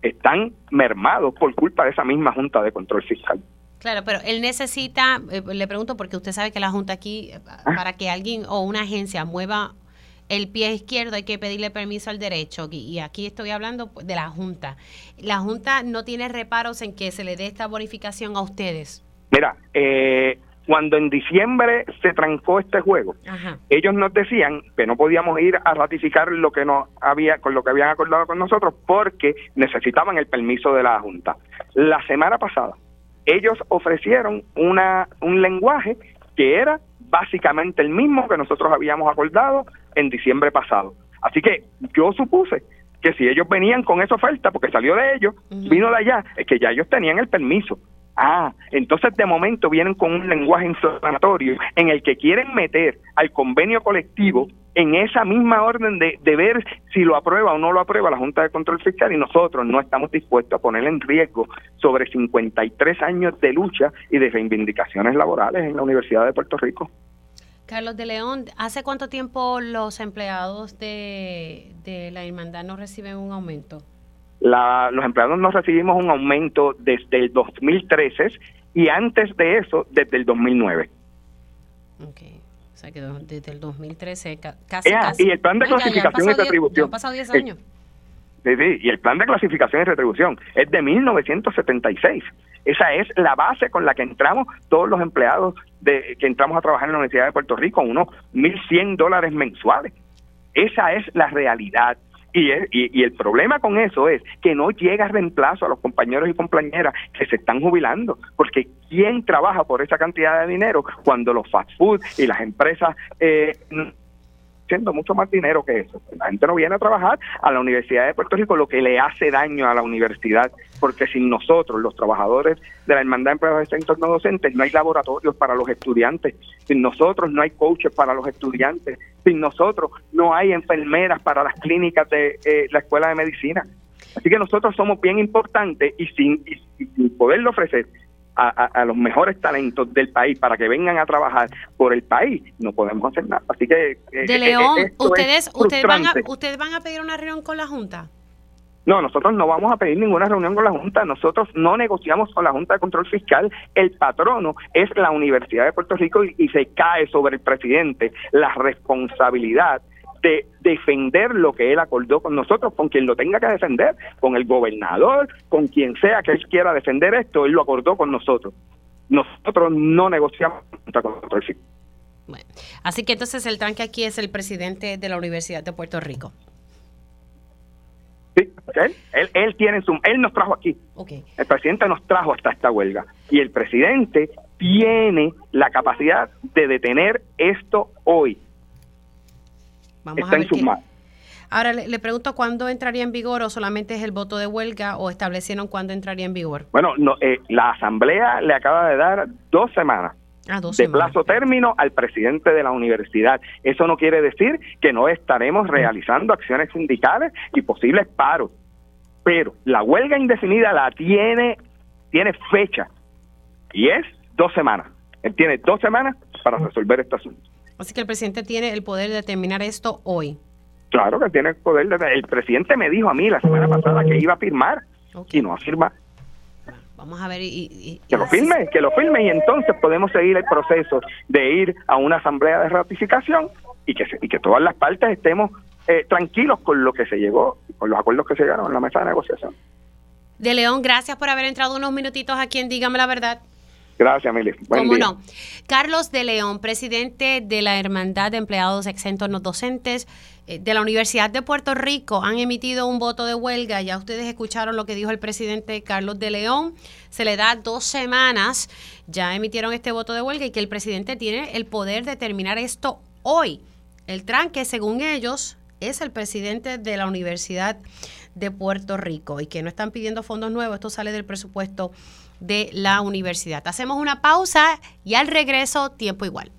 están mermados por culpa de esa misma Junta de Control Fiscal. Claro, pero él necesita, eh, le pregunto porque usted sabe que la Junta aquí, eh, ah. para que alguien o una agencia mueva el pie izquierdo hay que pedirle permiso al derecho y aquí estoy hablando de la Junta. La Junta no tiene reparos en que se le dé esta bonificación a ustedes. Mira, eh, cuando en diciembre se trancó este juego, ellos nos decían que no podíamos ir a ratificar lo que no había con lo que habían acordado con nosotros porque necesitaban el permiso de la Junta. La semana pasada ellos ofrecieron una un lenguaje que era básicamente el mismo que nosotros habíamos acordado en diciembre pasado. Así que yo supuse que si ellos venían con esa oferta, porque salió de ellos, vino de allá, es que ya ellos tenían el permiso. Ah, entonces de momento vienen con un lenguaje inflamatorio en el que quieren meter al convenio colectivo en esa misma orden de, de, ver si lo aprueba o no lo aprueba la Junta de Control Fiscal y nosotros no estamos dispuestos a poner en riesgo sobre 53 años de lucha y de reivindicaciones laborales en la Universidad de Puerto Rico. Carlos de León, ¿hace cuánto tiempo los empleados de, de la hermandad no reciben un aumento? La, los empleados no recibimos un aumento desde el 2013 y antes de eso desde el 2009. Ok, o sea que desde el 2013 casi, Y el plan de clasificación y retribución. Han pasado 10 años. sí, sí, y el plan de clasificación y retribución es de 1976. Esa es la base con la que entramos todos los empleados de que entramos a trabajar en la Universidad de Puerto Rico, unos 1.100 dólares mensuales. Esa es la realidad Y, y, el problema con eso es que no llega reemplazo a los compañeros y compañeras que se están jubilando, porque ¿quién trabaja por esa cantidad de dinero cuando los fast food y las empresas eh, haciendo mucho más dinero que eso. La gente no viene a trabajar a la Universidad de Puerto Rico, lo que le hace daño a la universidad, porque sin nosotros, los trabajadores de la Hermandad de Empleados de este entorno docente, no hay laboratorios para los estudiantes, sin nosotros no hay coaches para los estudiantes, sin nosotros no hay enfermeras para las clínicas de eh, la Escuela de Medicina. Así que nosotros somos bien importantes y sin, y sin poderlo ofrecer a, los mejores talentos del país para que vengan a trabajar por el país, no podemos hacer nada. Así que... Eh, de eh, León, eh, ustedes, ustedes, van a, ¿ustedes van a pedir una reunión con la Junta? No, nosotros no vamos a pedir ninguna reunión con la Junta, nosotros no negociamos con la Junta de Control Fiscal, el patrono es la Universidad de Puerto Rico y se cae sobre el presidente la responsabilidad de defender lo que él acordó con nosotros, con quien lo tenga que defender, con el gobernador, con quien sea que él quiera defender esto, él lo acordó con nosotros. Nosotros no negociamos con el bueno, así que entonces el tanque aquí es el presidente de la Universidad de Puerto Rico. Sí, él, él, tiene su, él nos trajo aquí. El presidente nos trajo hasta esta huelga y el presidente tiene la capacidad de detener esto hoy está en sus manos. Ahora le, pregunto cuándo entraría en vigor o solamente es el voto de huelga o establecieron cuándo entraría en vigor. Bueno, no, eh, la Asamblea le acaba de dar dos semanas ah, de plazo término al presidente de la universidad. Eso no quiere decir que no estaremos realizando acciones sindicales y posibles paros, pero la huelga indefinida la tiene, tiene fecha y es dos semanas. Él tiene dos semanas para resolver este asunto. Así que el presidente tiene el poder de determinar esto hoy. Claro que tiene el poder. De, el presidente me dijo a mí la semana pasada que iba a firmar y no ha firmado. Vamos a ver y, que lo firme, que lo firme y entonces podemos seguir el proceso de ir a una asamblea de ratificación y que y que todas las partes estemos eh, tranquilos con lo que se llegó, con los acuerdos que se llegaron en la mesa de negociación. De León, gracias por haber entrado unos minutitos aquí en Dígame la Verdad. Gracias, Mili. ¿Cómo no? Carlos de León, presidente de la Hermandad de Empleados Exentos No Docentes eh, de la Universidad de Puerto Rico, han emitido un voto de huelga. Ya ustedes escucharon lo que dijo el presidente Carlos de León. Se le da dos semanas. Ya emitieron este voto de huelga y que el presidente tiene el poder de terminar esto hoy. El tranque, según ellos, es el presidente de la Universidad de Puerto Rico y que no están pidiendo fondos nuevos. Esto sale del presupuesto de la universidad. Hacemos una pausa y al regreso tiempo igual.